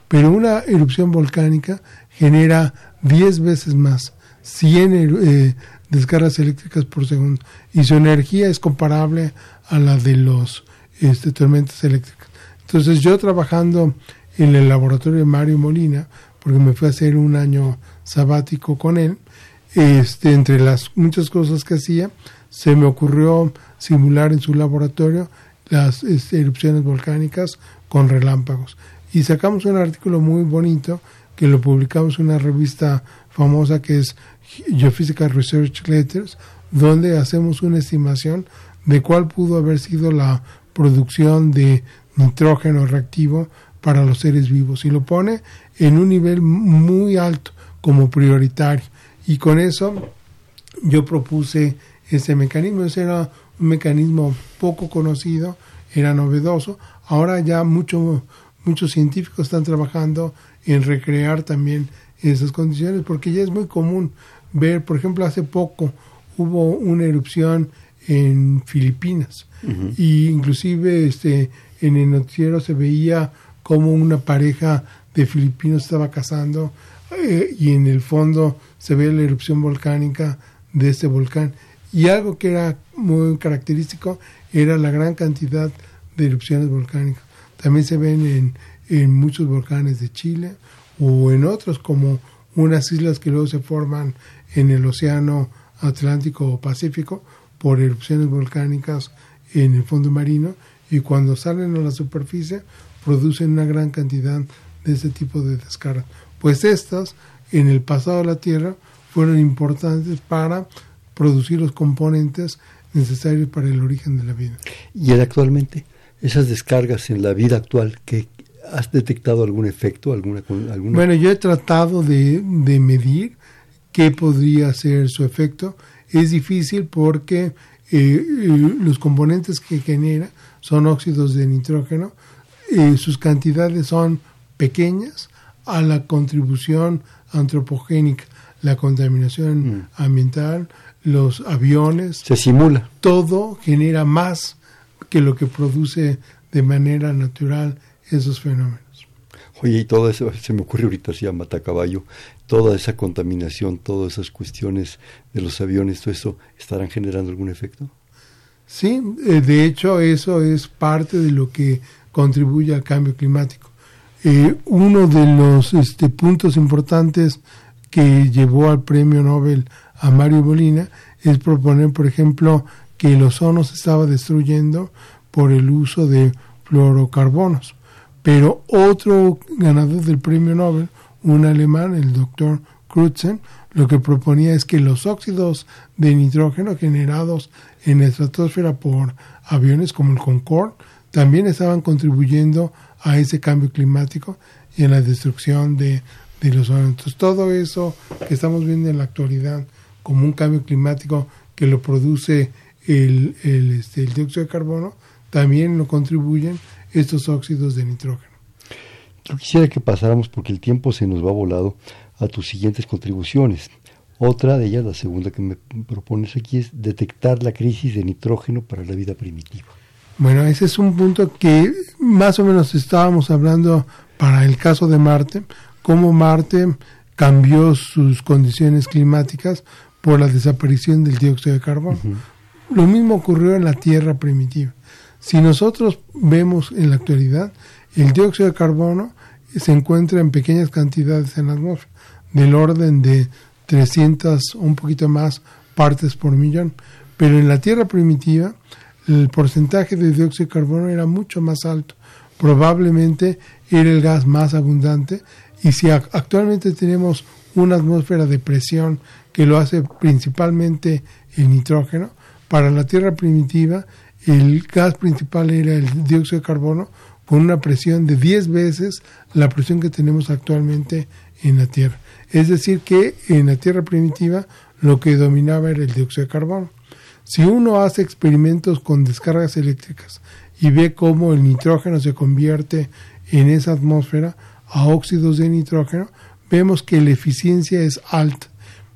Pero una erupción volcánica genera 10 veces más, 100 eh, descargas eléctricas por segundo. Y su energía es comparable a la de los este, tormentas eléctricas. Entonces yo trabajando en el laboratorio de Mario Molina, porque me fui a hacer un año sabático con él, este, entre las muchas cosas que hacía, se me ocurrió simular en su laboratorio las este, erupciones volcánicas con relámpagos. Y sacamos un artículo muy bonito que lo publicamos en una revista famosa que es Geophysical Research Letters, donde hacemos una estimación de cuál pudo haber sido la producción de nitrógeno reactivo para los seres vivos y lo pone en un nivel muy alto como prioritario. Y con eso yo propuse ese mecanismo. Ese era un mecanismo poco conocido, era novedoso. Ahora ya mucho, muchos científicos están trabajando en recrear también esas condiciones porque ya es muy común ver, por ejemplo, hace poco hubo una erupción en Filipinas. Y inclusive este en el noticiero se veía como una pareja de filipinos estaba cazando eh, y en el fondo se ve la erupción volcánica de este volcán. Y algo que era muy característico era la gran cantidad de erupciones volcánicas. También se ven en, en muchos volcanes de Chile o en otros como unas islas que luego se forman en el océano Atlántico o Pacífico por erupciones volcánicas en el fondo marino y cuando salen a la superficie producen una gran cantidad de ese tipo de descargas. Pues estas, en el pasado de la Tierra, fueron importantes para producir los componentes necesarios para el origen de la vida. ¿Y actualmente? Esas descargas en la vida actual, que ¿has detectado algún efecto? Alguna, alguna... Bueno, yo he tratado de, de medir qué podría ser su efecto. Es difícil porque eh, los componentes que genera son óxidos de nitrógeno, eh, sus cantidades son pequeñas a la contribución antropogénica, la contaminación mm. ambiental, los aviones. Se simula. Todo genera más que lo que produce de manera natural esos fenómenos. Oye, y todo eso, se me ocurre ahorita así a matacaballo, toda esa contaminación, todas esas cuestiones de los aviones, todo eso, ¿estarán generando algún efecto? Sí, eh, de hecho eso es parte de lo que contribuye al cambio climático. Eh, uno de los este, puntos importantes que llevó al premio Nobel a Mario Molina es proponer, por ejemplo, que el ozono se estaba destruyendo por el uso de fluorocarbonos. Pero otro ganador del premio Nobel, un alemán, el doctor Crutzen, lo que proponía es que los óxidos de nitrógeno generados en la estratosfera por aviones como el Concorde también estaban contribuyendo a ese cambio climático y en la destrucción de, los Entonces, todo eso que estamos viendo en la actualidad como un cambio climático que lo produce el, este, el dióxido de carbono, también lo contribuyen estos óxidos de nitrógeno. Yo quisiera que pasáramos, porque el tiempo se nos va volado, a tus siguientes contribuciones. Otra de ellas, la segunda que me propones aquí, es detectar la crisis de nitrógeno para la vida primitiva. Bueno, ese es un punto que más o menos estábamos hablando para el caso de Marte, cómo Marte cambió sus condiciones climáticas por la desaparición del dióxido de carbono. Lo mismo ocurrió en la Tierra primitiva. Si nosotros vemos en la actualidad, el dióxido de carbono se encuentra en pequeñas cantidades en la atmósfera, del orden de 300 o un poquito más partes por millón. Pero en la Tierra primitiva, el porcentaje de dióxido de carbono era mucho más alto. Probablemente era el gas más abundante. Y si actualmente tenemos una atmósfera de presión que lo hace principalmente el nitrógeno, para la Tierra primitiva el gas principal era el dióxido de carbono con una presión de 10 veces la presión que tenemos actualmente en la Tierra. Es decir, que en la Tierra primitiva lo que dominaba era el dióxido de carbono. Si uno hace experimentos con descargas eléctricas y ve cómo el nitrógeno se convierte en esa atmósfera a óxidos de nitrógeno, vemos que la eficiencia es alta,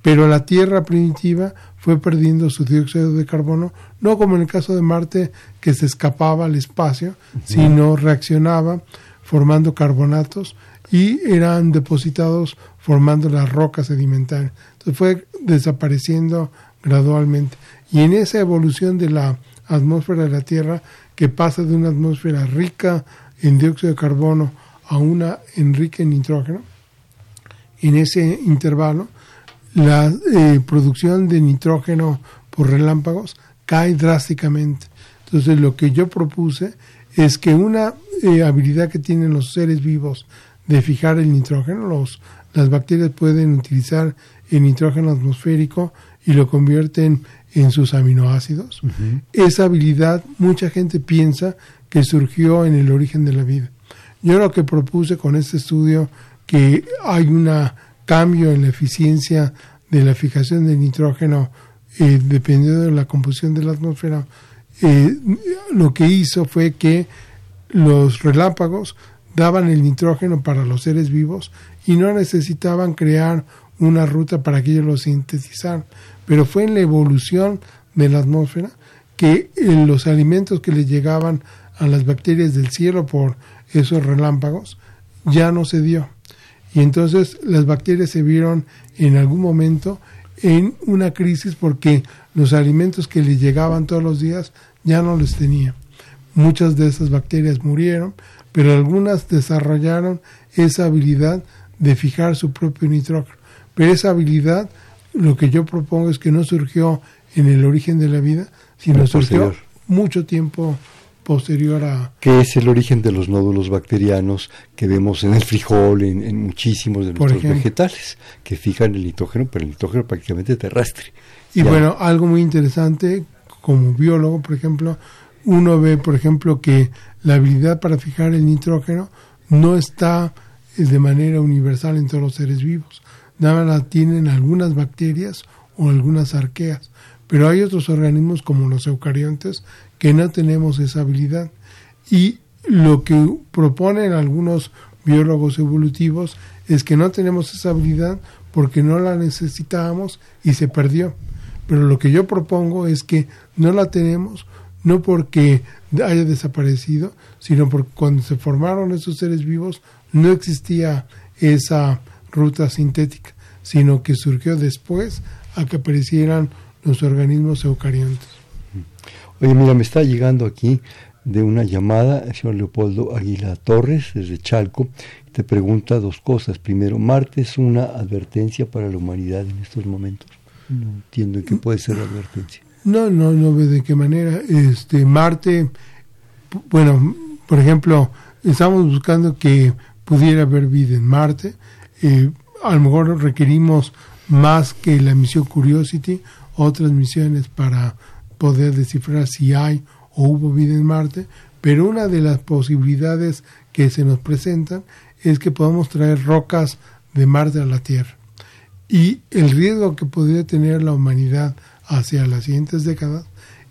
pero la Tierra primitiva fue perdiendo su dióxido de carbono, no como en el caso de Marte, que se escapaba al espacio, sino reaccionaba formando carbonatos y eran depositados formando las rocas sedimentarias. Entonces fue desapareciendo gradualmente. Y en esa evolución de la atmósfera de la Tierra, que pasa de una atmósfera rica en dióxido de carbono a una en rica en nitrógeno, en ese intervalo, la eh, producción de nitrógeno por relámpagos cae drásticamente. Entonces lo que yo propuse es que una eh, habilidad que tienen los seres vivos de fijar el nitrógeno, los, las bacterias pueden utilizar el nitrógeno atmosférico y lo convierten en sus aminoácidos. Esa habilidad mucha gente piensa que surgió en el origen de la vida. Yo lo que propuse con este estudio que hay un cambio en la eficiencia de la fijación de nitrógeno eh, dependiendo de la composición de la atmósfera, eh, lo que hizo fue que los relámpagos daban el nitrógeno para los seres vivos y no necesitaban crear una ruta para que ellos lo sintetizaran. Pero fue en la evolución de la atmósfera que eh, los alimentos que le llegaban a las bacterias del cielo por esos relámpagos ya no se dio. Y entonces las bacterias se vieron en algún momento en una crisis porque los alimentos que le llegaban todos los días ya no les tenía. Muchas de esas bacterias murieron, pero algunas desarrollaron esa habilidad de fijar su propio nitrógeno. Pero esa habilidad, lo que yo propongo es que no surgió en el origen de la vida, sino surgió mucho tiempo posterior a... Que es el origen de los nódulos bacterianos que vemos en el frijol, en, muchísimos de nuestros vegetales, que fijan el nitrógeno, pero el nitrógeno prácticamente terrestre. Y bueno, algo muy interesante, como biólogo, por ejemplo, uno ve, por ejemplo, que la habilidad para fijar el nitrógeno no está de manera universal en todos los seres vivos. Nada la tienen algunas bacterias o algunas arqueas. Pero hay otros organismos como los eucariontes que no tenemos esa habilidad. Y lo que proponen algunos biólogos evolutivos es que no tenemos esa habilidad porque no la necesitábamos y se perdió. Pero lo que yo propongo es que no la tenemos no porque haya desaparecido, sino porque cuando se formaron esos seres vivos no existía esa ruta sintética, sino que surgió después a que aparecieran los organismos eucariontes. Oye, mira, me está llegando aquí de una llamada el señor Leopoldo Aguila Torres desde Chalco. Te pregunta dos cosas. Primero, ¿Marte es una advertencia para la humanidad en estos momentos? No entiendo en qué puede ser la advertencia. No, no, no ve de qué manera. Este Marte, bueno, por ejemplo, estamos buscando que pudiera haber vida en Marte. Eh, a lo mejor requerimos más que la misión Curiosity, otras misiones para poder descifrar si hay o hubo vida en Marte, pero una de las posibilidades que se nos presentan es que podamos traer rocas de Marte a la Tierra. Y el riesgo que podría tener la humanidad hacia las siguientes décadas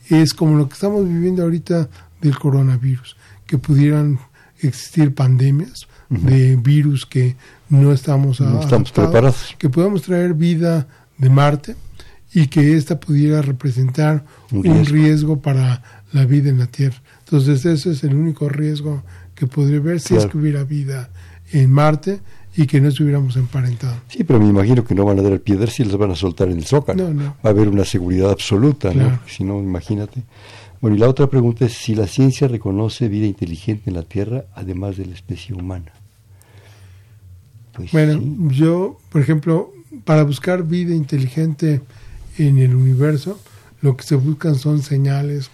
es como lo que estamos viviendo ahorita del coronavirus, que pudieran existir pandemias de virus que no estamos, no estamos preparados, que podamos traer vida de Marte y que ésta pudiera representar un riesgo. para la vida en la Tierra. Entonces ese es el único riesgo que podría haber si es que hubiera vida en Marte y que no estuviéramos emparentados. Sí, pero me imagino que no van a dar piedras si las van a soltar en el zócalo. Va a haber una seguridad absoluta, ¿no? Si no, imagínate. Bueno, y la otra pregunta es si la ciencia reconoce vida inteligente en la Tierra además de la especie humana. Pues bueno, yo, por ejemplo, para buscar vida inteligente en el universo, lo que se buscan son señales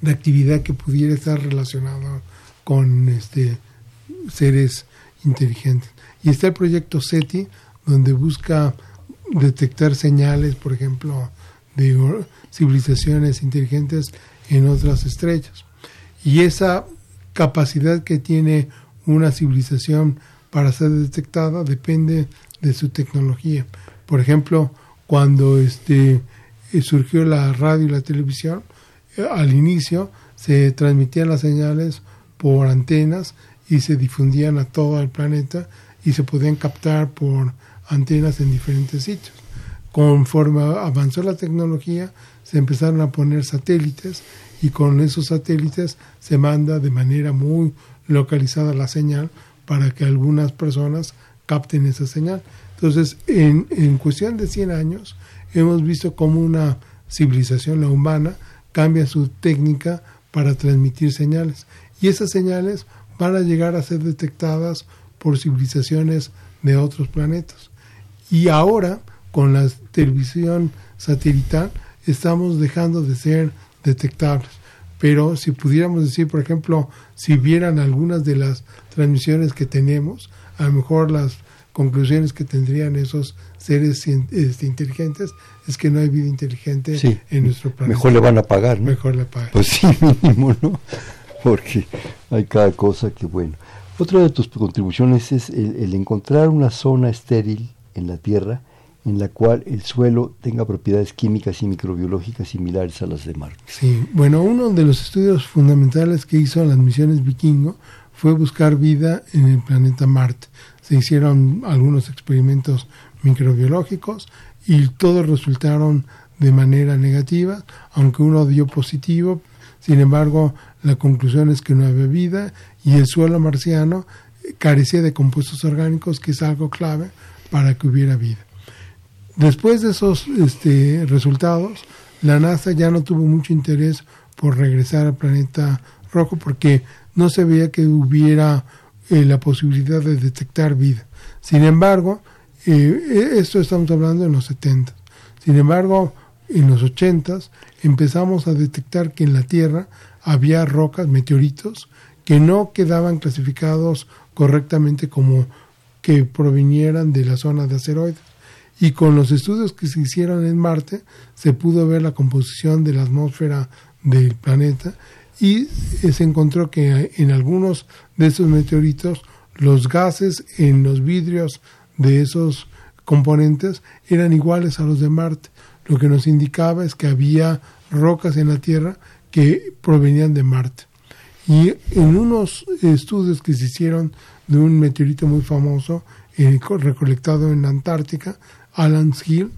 de actividad que pudiera estar relacionada con este seres inteligentes. Y está el proyecto SETI, donde busca detectar señales, por ejemplo, de civilizaciones inteligentes en otras estrellas. Y esa capacidad que tiene una civilización para ser detectada depende de su tecnología. Por ejemplo, cuando este, eh, surgió la radio y la televisión, eh, al inicio se transmitían las señales por antenas y se difundían a todo el planeta y se podían captar por antenas en diferentes sitios. Conforme avanzó la tecnología, se empezaron a poner satélites y con esos satélites se manda de manera muy localizada la señal para que algunas personas capten esa señal. Entonces, en, cuestión de 100 años, hemos visto cómo una civilización, la humana, cambia su técnica para transmitir señales. Y esas señales van a llegar a ser detectadas por civilizaciones de otros planetas. Y ahora, con la televisión satelital, estamos dejando de ser detectables. pero si pudiéramos decir, por ejemplo, si vieran algunas de las transmisiones que tenemos, a lo mejor las conclusiones que tendrían esos seres este, inteligentes es que no hay vida inteligente en nuestro planeta. Mejor le van a pagar, ¿no? Mejor le pagan. Pues sí, mínimo, ¿no? Porque hay cada cosa que bueno. Otra de tus contribuciones es el, encontrar una zona estéril en la Tierra en la cual el suelo tenga propiedades químicas y microbiológicas similares a las de Marte. Sí, bueno, uno de los estudios fundamentales que hizo las misiones Vikingo fue buscar vida en el planeta Marte. Se hicieron algunos experimentos microbiológicos y todos resultaron de manera negativa, aunque uno dio positivo. Sin embargo, la conclusión es que no había vida y el suelo marciano carecía de compuestos orgánicos, que es algo clave para que hubiera vida. Después de esos este, resultados, la NASA ya no tuvo mucho interés por regresar al planeta rojo porque no se veía que hubiera eh, la posibilidad de detectar vida. Sin embargo, eh, esto estamos hablando en los 70. Sin embargo, en los 80 empezamos a detectar que en la Tierra había rocas, meteoritos, que no quedaban clasificados correctamente como que provinieran de la zona de asteroides. Y con los estudios que se hicieron en Marte, se pudo ver la composición de la atmósfera del planeta y se encontró que en algunos de esos meteoritos los gases en los vidrios de esos componentes eran iguales a los de Marte. Lo que nos indicaba es que había rocas en la Tierra que provenían de Marte. Y en unos estudios que se hicieron de un meteorito muy famoso eh, recolectado en la Antártica, Alan's Hill,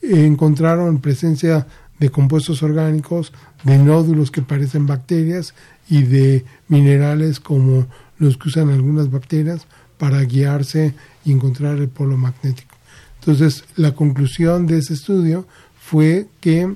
eh, encontraron presencia de compuestos orgánicos, de nódulos que parecen bacterias y de minerales como los que usan algunas bacterias para guiarse y encontrar el polo magnético. Entonces, la conclusión de ese estudio fue que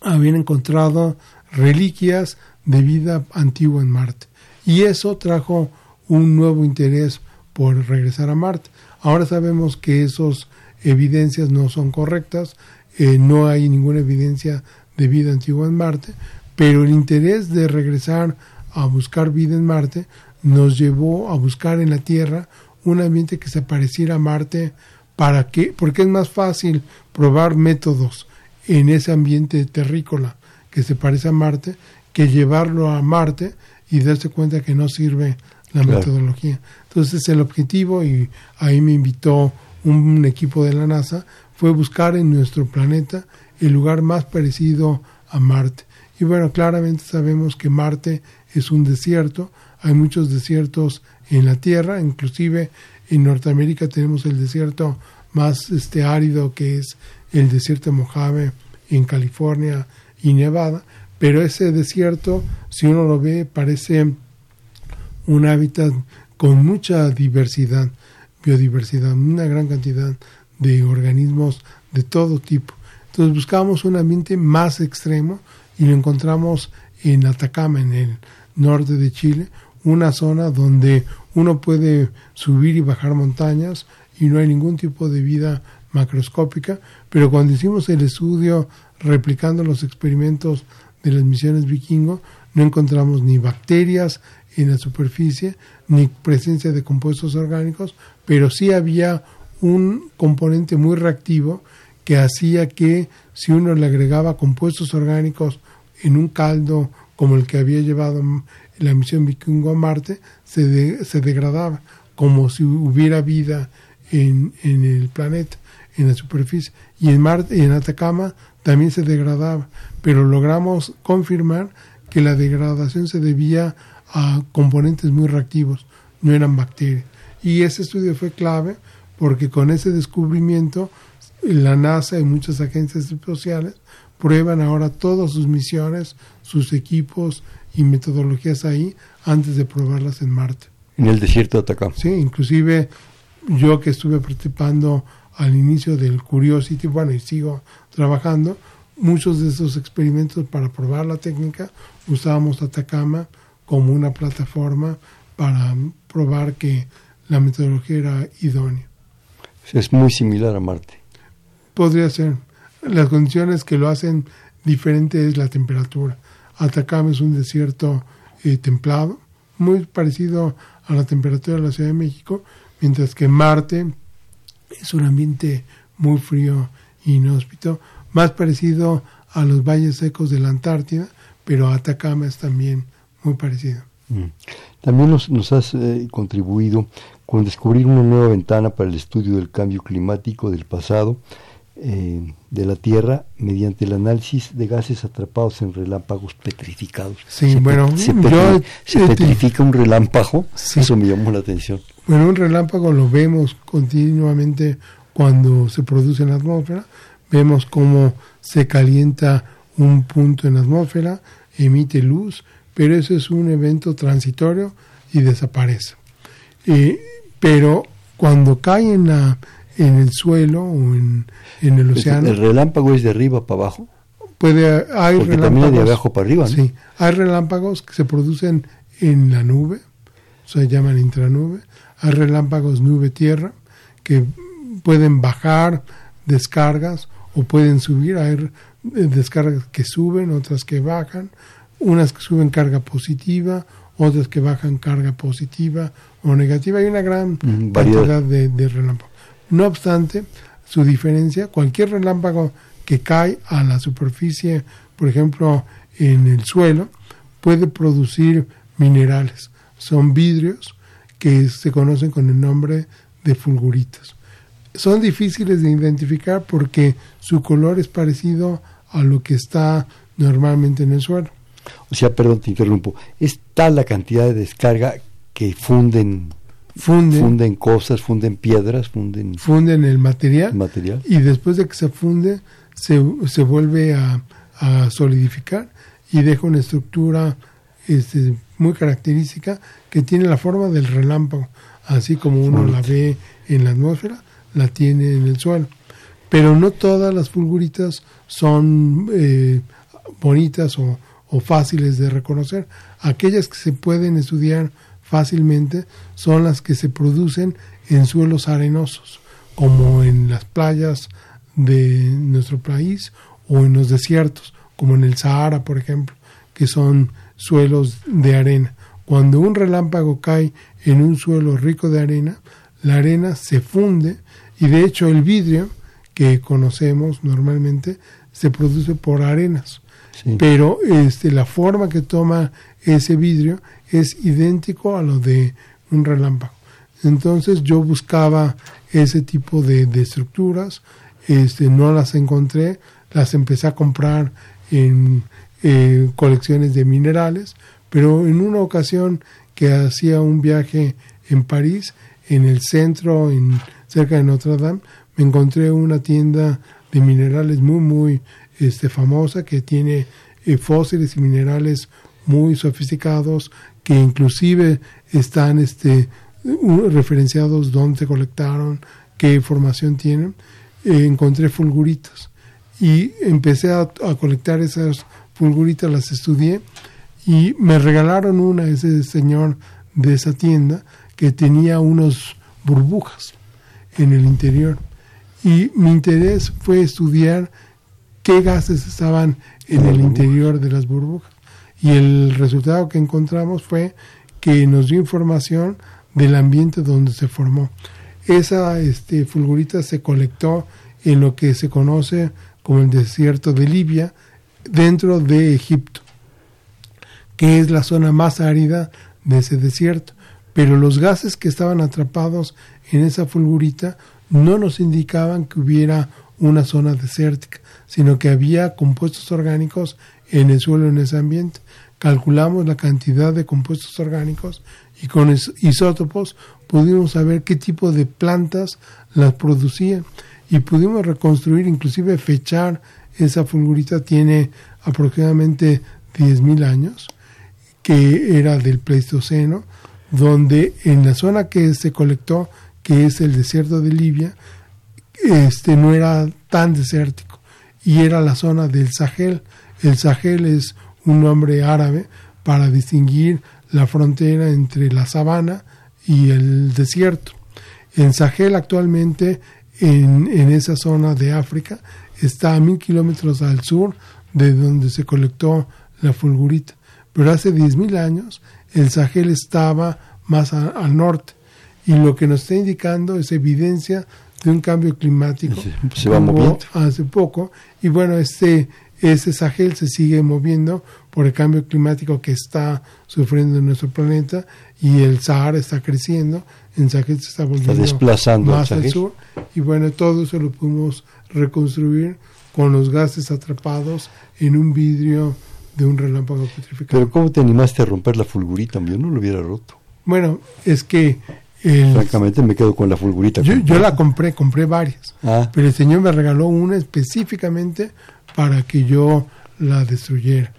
habían encontrado reliquias de vida antigua en Marte. Y eso trajo un nuevo interés por regresar a Marte. Ahora sabemos que esas evidencias no son correctas, eh, no hay ninguna evidencia de vida antigua en Marte, pero el interés de regresar a buscar vida en Marte nos llevó a buscar en la Tierra un ambiente que se pareciera a Marte. Para que porque es más fácil probar métodos en ese ambiente terrícola que se parece a Marte que llevarlo a Marte y darse cuenta que no sirve la metodología. Entonces el objetivo, y ahí me invitó un equipo de la NASA, fue buscar en nuestro planeta el lugar más parecido a Marte. Y bueno, claramente sabemos que Marte es un desierto, hay muchos desiertos en la Tierra, inclusive en Norteamérica tenemos el desierto más este árido que es el desierto de Mojave en California y Nevada, pero ese desierto, si uno lo ve, parece un hábitat con mucha diversidad, biodiversidad, una gran cantidad de organismos de todo tipo. Entonces buscamos un ambiente más extremo y lo encontramos en Atacama, en el norte de Chile, una zona donde uno puede subir y bajar montañas y no hay ningún tipo de vida macroscópica, pero cuando hicimos el estudio replicando los experimentos de las misiones vikingo, no encontramos ni bacterias en la superficie, ni presencia de compuestos orgánicos, pero sí había un componente muy reactivo que hacía que si uno le agregaba compuestos orgánicos en un caldo como el que había llevado la misión vikingo a Marte, se, se degradaba, como si hubiera vida en, en, el planeta, en la superficie. Y en, Marte, en Atacama también se degradaba, pero logramos confirmar que la degradación se debía a componentes muy reactivos, no eran bacterias. Y ese estudio fue clave porque con ese descubrimiento la NASA y muchas agencias espaciales prueban ahora todas sus misiones, sus equipos y metodologías ahí antes de probarlas en Marte. En el desierto de Atacama. Sí, inclusive yo que estuve participando al inicio del Curiosity, bueno, y sigo trabajando, muchos de esos experimentos para probar la técnica usábamos Atacama como una plataforma para probar que la metodología era idónea. Es muy similar a Marte. Podría ser. Las condiciones que lo hacen diferente es la temperatura. Atacama es un desierto eh, templado, muy parecido a la temperatura de la Ciudad de México, mientras que Marte es un ambiente muy frío e inhóspito, más parecido a los valles secos de la Antártida, pero Atacama es también muy parecido. Mm. También nos, nos has eh, contribuido con descubrir una nueva ventana para el estudio del cambio climático del pasado eh, de la Tierra mediante el análisis de gases atrapados en relámpagos petrificados. Sí, se, bueno, se, yo, se eh, petrifica un relámpago, Sí. eso me llamó la atención. Bueno, un relámpago lo vemos continuamente cuando se produce en la atmósfera. Vemos cómo se calienta un punto en la atmósfera, emite luz, pero eso es un evento transitorio y desaparece. Eh, pero cuando cae en, la, en el suelo o en, en el océano, El relámpago es de arriba para abajo, puede, hay porque también es de relámpagos- abajo para arriba. ¿no? Sí, hay relámpagos que se producen en la nube, se llaman intranube. Hay relámpagos nube-tierra que pueden bajar descargas o pueden subir. Hay eh, descargas que suben, otras que bajan. Unas que suben carga positiva, otras que bajan carga positiva o negativa. Hay una gran Mm, variedad. cantidad de, de relámpagos. No obstante, su diferencia, cualquier relámpago que cae a la superficie, por ejemplo, en el suelo, puede producir minerales. Son vidrios que se conocen con el nombre de fulguritas. Son difíciles de identificar porque su color es parecido a lo que está normalmente en el suelo. O sea, perdón, te interrumpo. Es tal la cantidad de descarga que funden, Funden, funden cosas, funden piedras, funden funden el material material. y después de que se funde se, se vuelve a, a solidificar y deja una estructura este, muy característica que tiene la forma del relámpago, así como uno la ve en la atmósfera, la tiene en el suelo. Pero no todas las fulguritas son eh, bonitas o, o fáciles de reconocer. Aquellas que se pueden estudiar fácilmente son las que se producen en suelos arenosos, como en las playas de nuestro país o en los desiertos, como en el Sahara, por ejemplo, que son suelos de arena. Cuando un relámpago cae en un suelo rico de arena, la arena se funde y de hecho el vidrio que conocemos normalmente se produce por arenas. Sí. Pero este, la forma que toma ese vidrio es idéntico a lo de un relámpago. Entonces yo buscaba ese tipo de, estructuras, este, no las encontré, las empecé a comprar en eh, colecciones de minerales, pero en una ocasión que hacía un viaje en París, en el centro, en, cerca de Notre Dame, me encontré una tienda de minerales muy, muy este, famosa que tiene eh, fósiles y minerales muy sofisticados que inclusive están este, referenciados dónde se colectaron, qué formación tienen. Eh, encontré fulguritas y empecé a, a colectar esas fulguritas, las estudié y me regalaron una, ese señor de esa tienda, que tenía unos burbujas en el interior. Y mi interés fue estudiar qué gases estaban en el interior de las burbujas. Y el resultado que encontramos fue que nos dio información del ambiente donde se formó. Esa este, fulgurita se colectó en lo que se conoce como el desierto de Libia, dentro de Egipto, que es la zona más árida de ese desierto. Pero los gases que estaban atrapados en esa fulgurita no nos indicaban que hubiera una zona desértica, sino que había compuestos orgánicos en el suelo en ese ambiente. Calculamos la cantidad de compuestos orgánicos y con is- isótopos pudimos saber qué tipo de plantas las producían y pudimos reconstruir, inclusive fechar esa fulgurita tiene aproximadamente 10.000 años, que era del Pleistoceno, donde en la zona que se colectó, que es el desierto de Libia, este no era tan desértico y era la zona del Sahel. El Sahel es un nombre árabe para distinguir la frontera entre la sabana y el desierto. En Sahel actualmente, en, en esa zona de África, está a mil kilómetros al sur de donde se colectó la fulgurita. Pero hace 10.000 años el Sahel estaba más a- al norte y lo que nos está indicando es evidencia de un cambio climático. Se- va. Hace poco y bueno, este ese Sahel se sigue moviendo por el cambio climático que está sufriendo en nuestro planeta y el Sahara está creciendo, el Sahel se está volviendo desplazando al más al sur y bueno, todo eso lo pudimos reconstruir con los gases atrapados en un vidrio de un relámpago petrificado. Pero ¿cómo te animaste a romper la fulgurita? Yo no lo hubiera roto. bueno, es que el- Francamente me quedo con la fulgurita. yo, yo la compré, compré varias, Ah, pero el Señor me regaló una específicamente para que yo la destruyera.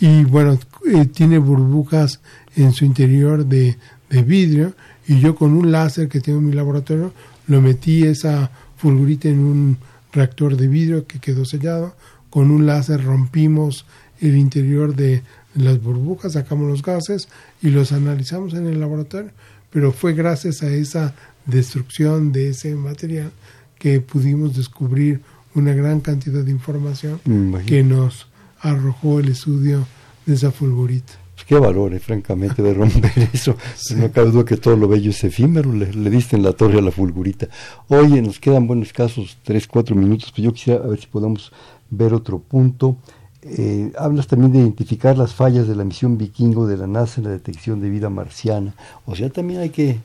Y bueno, eh, tiene burbujas en su interior de, de vidrio y yo con un láser que tengo en mi laboratorio lo metí esa fulgurita en un reactor de vidrio que quedó sellado. Con un láser rompimos el interior de las burbujas, sacamos los gases y los analizamos en el laboratorio. Pero fue gracias a esa destrucción de ese material que pudimos descubrir una gran cantidad de información que nos arrojó el estudio de esa fulgurita. Pues qué valor, eh, francamente, de romper eso. No cabe duda que todo lo bello es efímero. Le, le diste en la torre a la fulgurita. Oye, nos quedan buenos casos, tres, cuatro minutos. Pero yo quisiera a ver si podemos ver otro punto. Eh, hablas también de identificar las fallas de la misión vikingo de la NASA en la detección de vida marciana. O sea, también hay que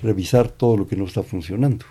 revisar todo lo que no está funcionando.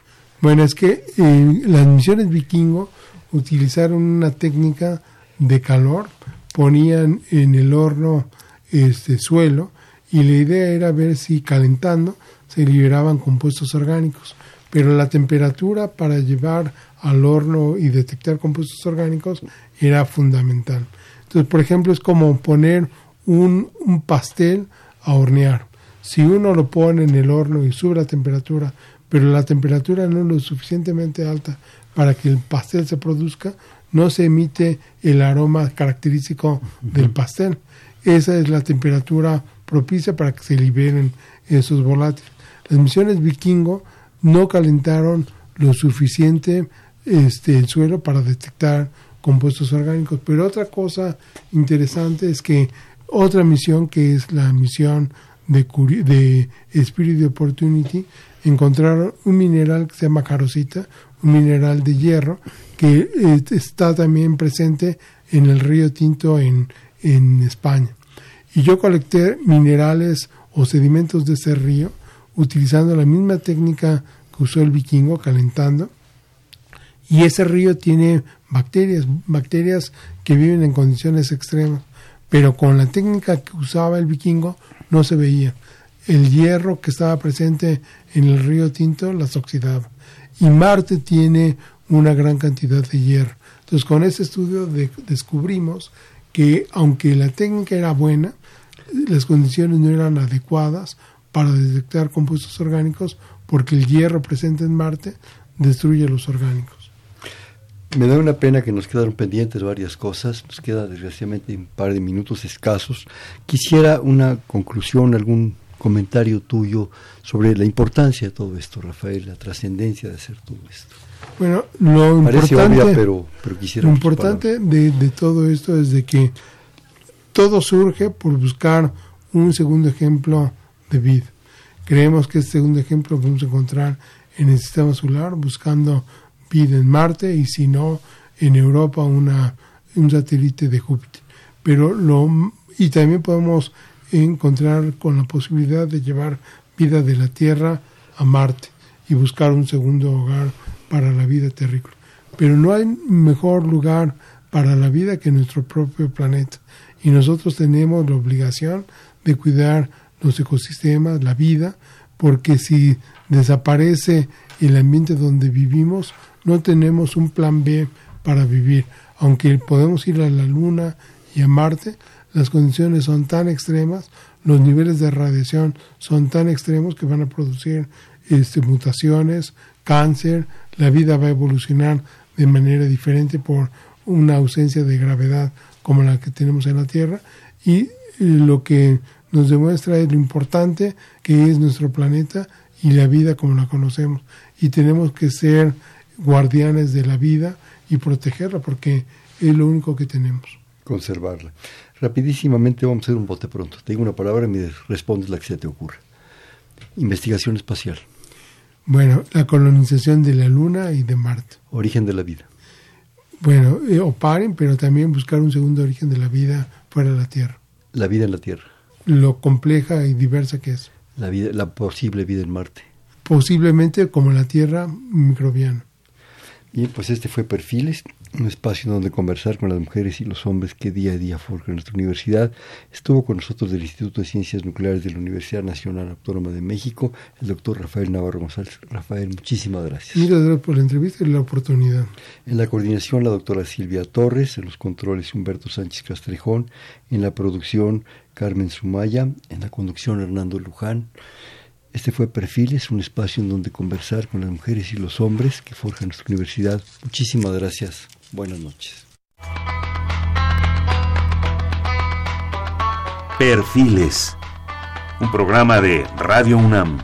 Bueno, es que eh, las misiones vikingo utilizaron una técnica de calor, ponían en el horno este suelo y la idea era ver si calentando se liberaban compuestos orgánicos. Pero la temperatura para llevar al horno y detectar compuestos orgánicos era fundamental. Entonces, por ejemplo, es como poner un, un pastel a hornear. Si uno lo pone en el horno y sube la temperatura, pero la temperatura no es lo suficientemente alta para que el pastel se produzca, no se emite el aroma característico del pastel. Esa es la temperatura propicia para que se liberen esos volátiles. Las misiones vikingo no calentaron lo suficiente este, el suelo para detectar compuestos orgánicos. Pero otra cosa interesante es que otra misión, que es la misión de, de Spirit de Opportunity, encontraron un mineral que se llama carosita, un mineral de hierro, que eh, está también presente en el río Tinto en, en España. Y yo colecté minerales o sedimentos de ese río utilizando la misma técnica que usó el vikingo, calentando. Y ese río tiene bacterias, bacterias que viven en condiciones extremas, pero con la técnica que usaba el vikingo no se veía. El hierro que estaba presente en el río Tinto las oxidaba. Y Marte tiene una gran cantidad de hierro. Entonces con ese estudio de- descubrimos que aunque la técnica era buena, las condiciones no eran adecuadas para detectar compuestos orgánicos porque el hierro presente en Marte destruye los orgánicos. Me da una pena que nos quedaron pendientes varias cosas, nos queda desgraciadamente un par de minutos escasos. Quisiera una conclusión, algún comentario tuyo sobre la importancia de todo esto, Rafael, la trascendencia de hacer todo esto. Bueno, lo Parece importante, obvia, pero, pero quisiera... lo importante de, de todo esto es de que todo surge por buscar un segundo ejemplo de vida. Creemos que este segundo ejemplo lo podemos encontrar en el sistema solar, buscando vida en Marte y si no, en Europa una, un satélite de Júpiter. Pero lo, y también podemos encontrar con la posibilidad de llevar vida de la Tierra a Marte y buscar un segundo hogar para la vida terrícola. Pero no hay mejor lugar para la vida que nuestro propio planeta. Y nosotros tenemos la obligación de cuidar los ecosistemas, la vida, porque si desaparece el ambiente donde vivimos, no tenemos un plan B para vivir. Aunque podemos ir a la Luna y a Marte, las condiciones son tan extremas, los niveles de radiación son tan extremos que van a producir este, mutaciones, cáncer, la vida va a evolucionar de manera diferente por una ausencia de gravedad como la que tenemos en la Tierra y lo que nos demuestra es lo importante que es nuestro planeta y la vida como la conocemos y tenemos que ser guardianes de la vida y protegerla porque es lo único que tenemos. conservarla. Rapidísimamente vamos a hacer un bote pronto. Te digo una palabra y me respondes la que se te ocurra. Investigación espacial. Bueno, la colonización de la Luna y de Marte. Origen de la vida. Bueno, eh, o paren, pero también buscar un segundo origen de la vida fuera de la Tierra. La vida en la Tierra. Lo compleja y diversa que es. La, vida, la posible vida en Marte. Posiblemente como la Tierra microbiana. Bien, pues este fue Perfiles un espacio donde conversar con las mujeres y los hombres que día a día forjan nuestra universidad. Estuvo con nosotros del Instituto de Ciencias Nucleares de la Universidad Nacional Autónoma de México, el doctor Rafael Navarro González. Rafael, muchísimas gracias. Muchas gracias por la entrevista y la oportunidad. En la coordinación, la doctora Silvia Torres, en los controles, Humberto Sánchez Castrejón, en la producción, Carmen Sumaya, en la conducción, Hernando Luján. Este fue Perfiles, un espacio en donde conversar con las mujeres y los hombres que forjan nuestra universidad. Muchísimas gracias. Buenas noches. Perfiles, un programa de Radio UNAM.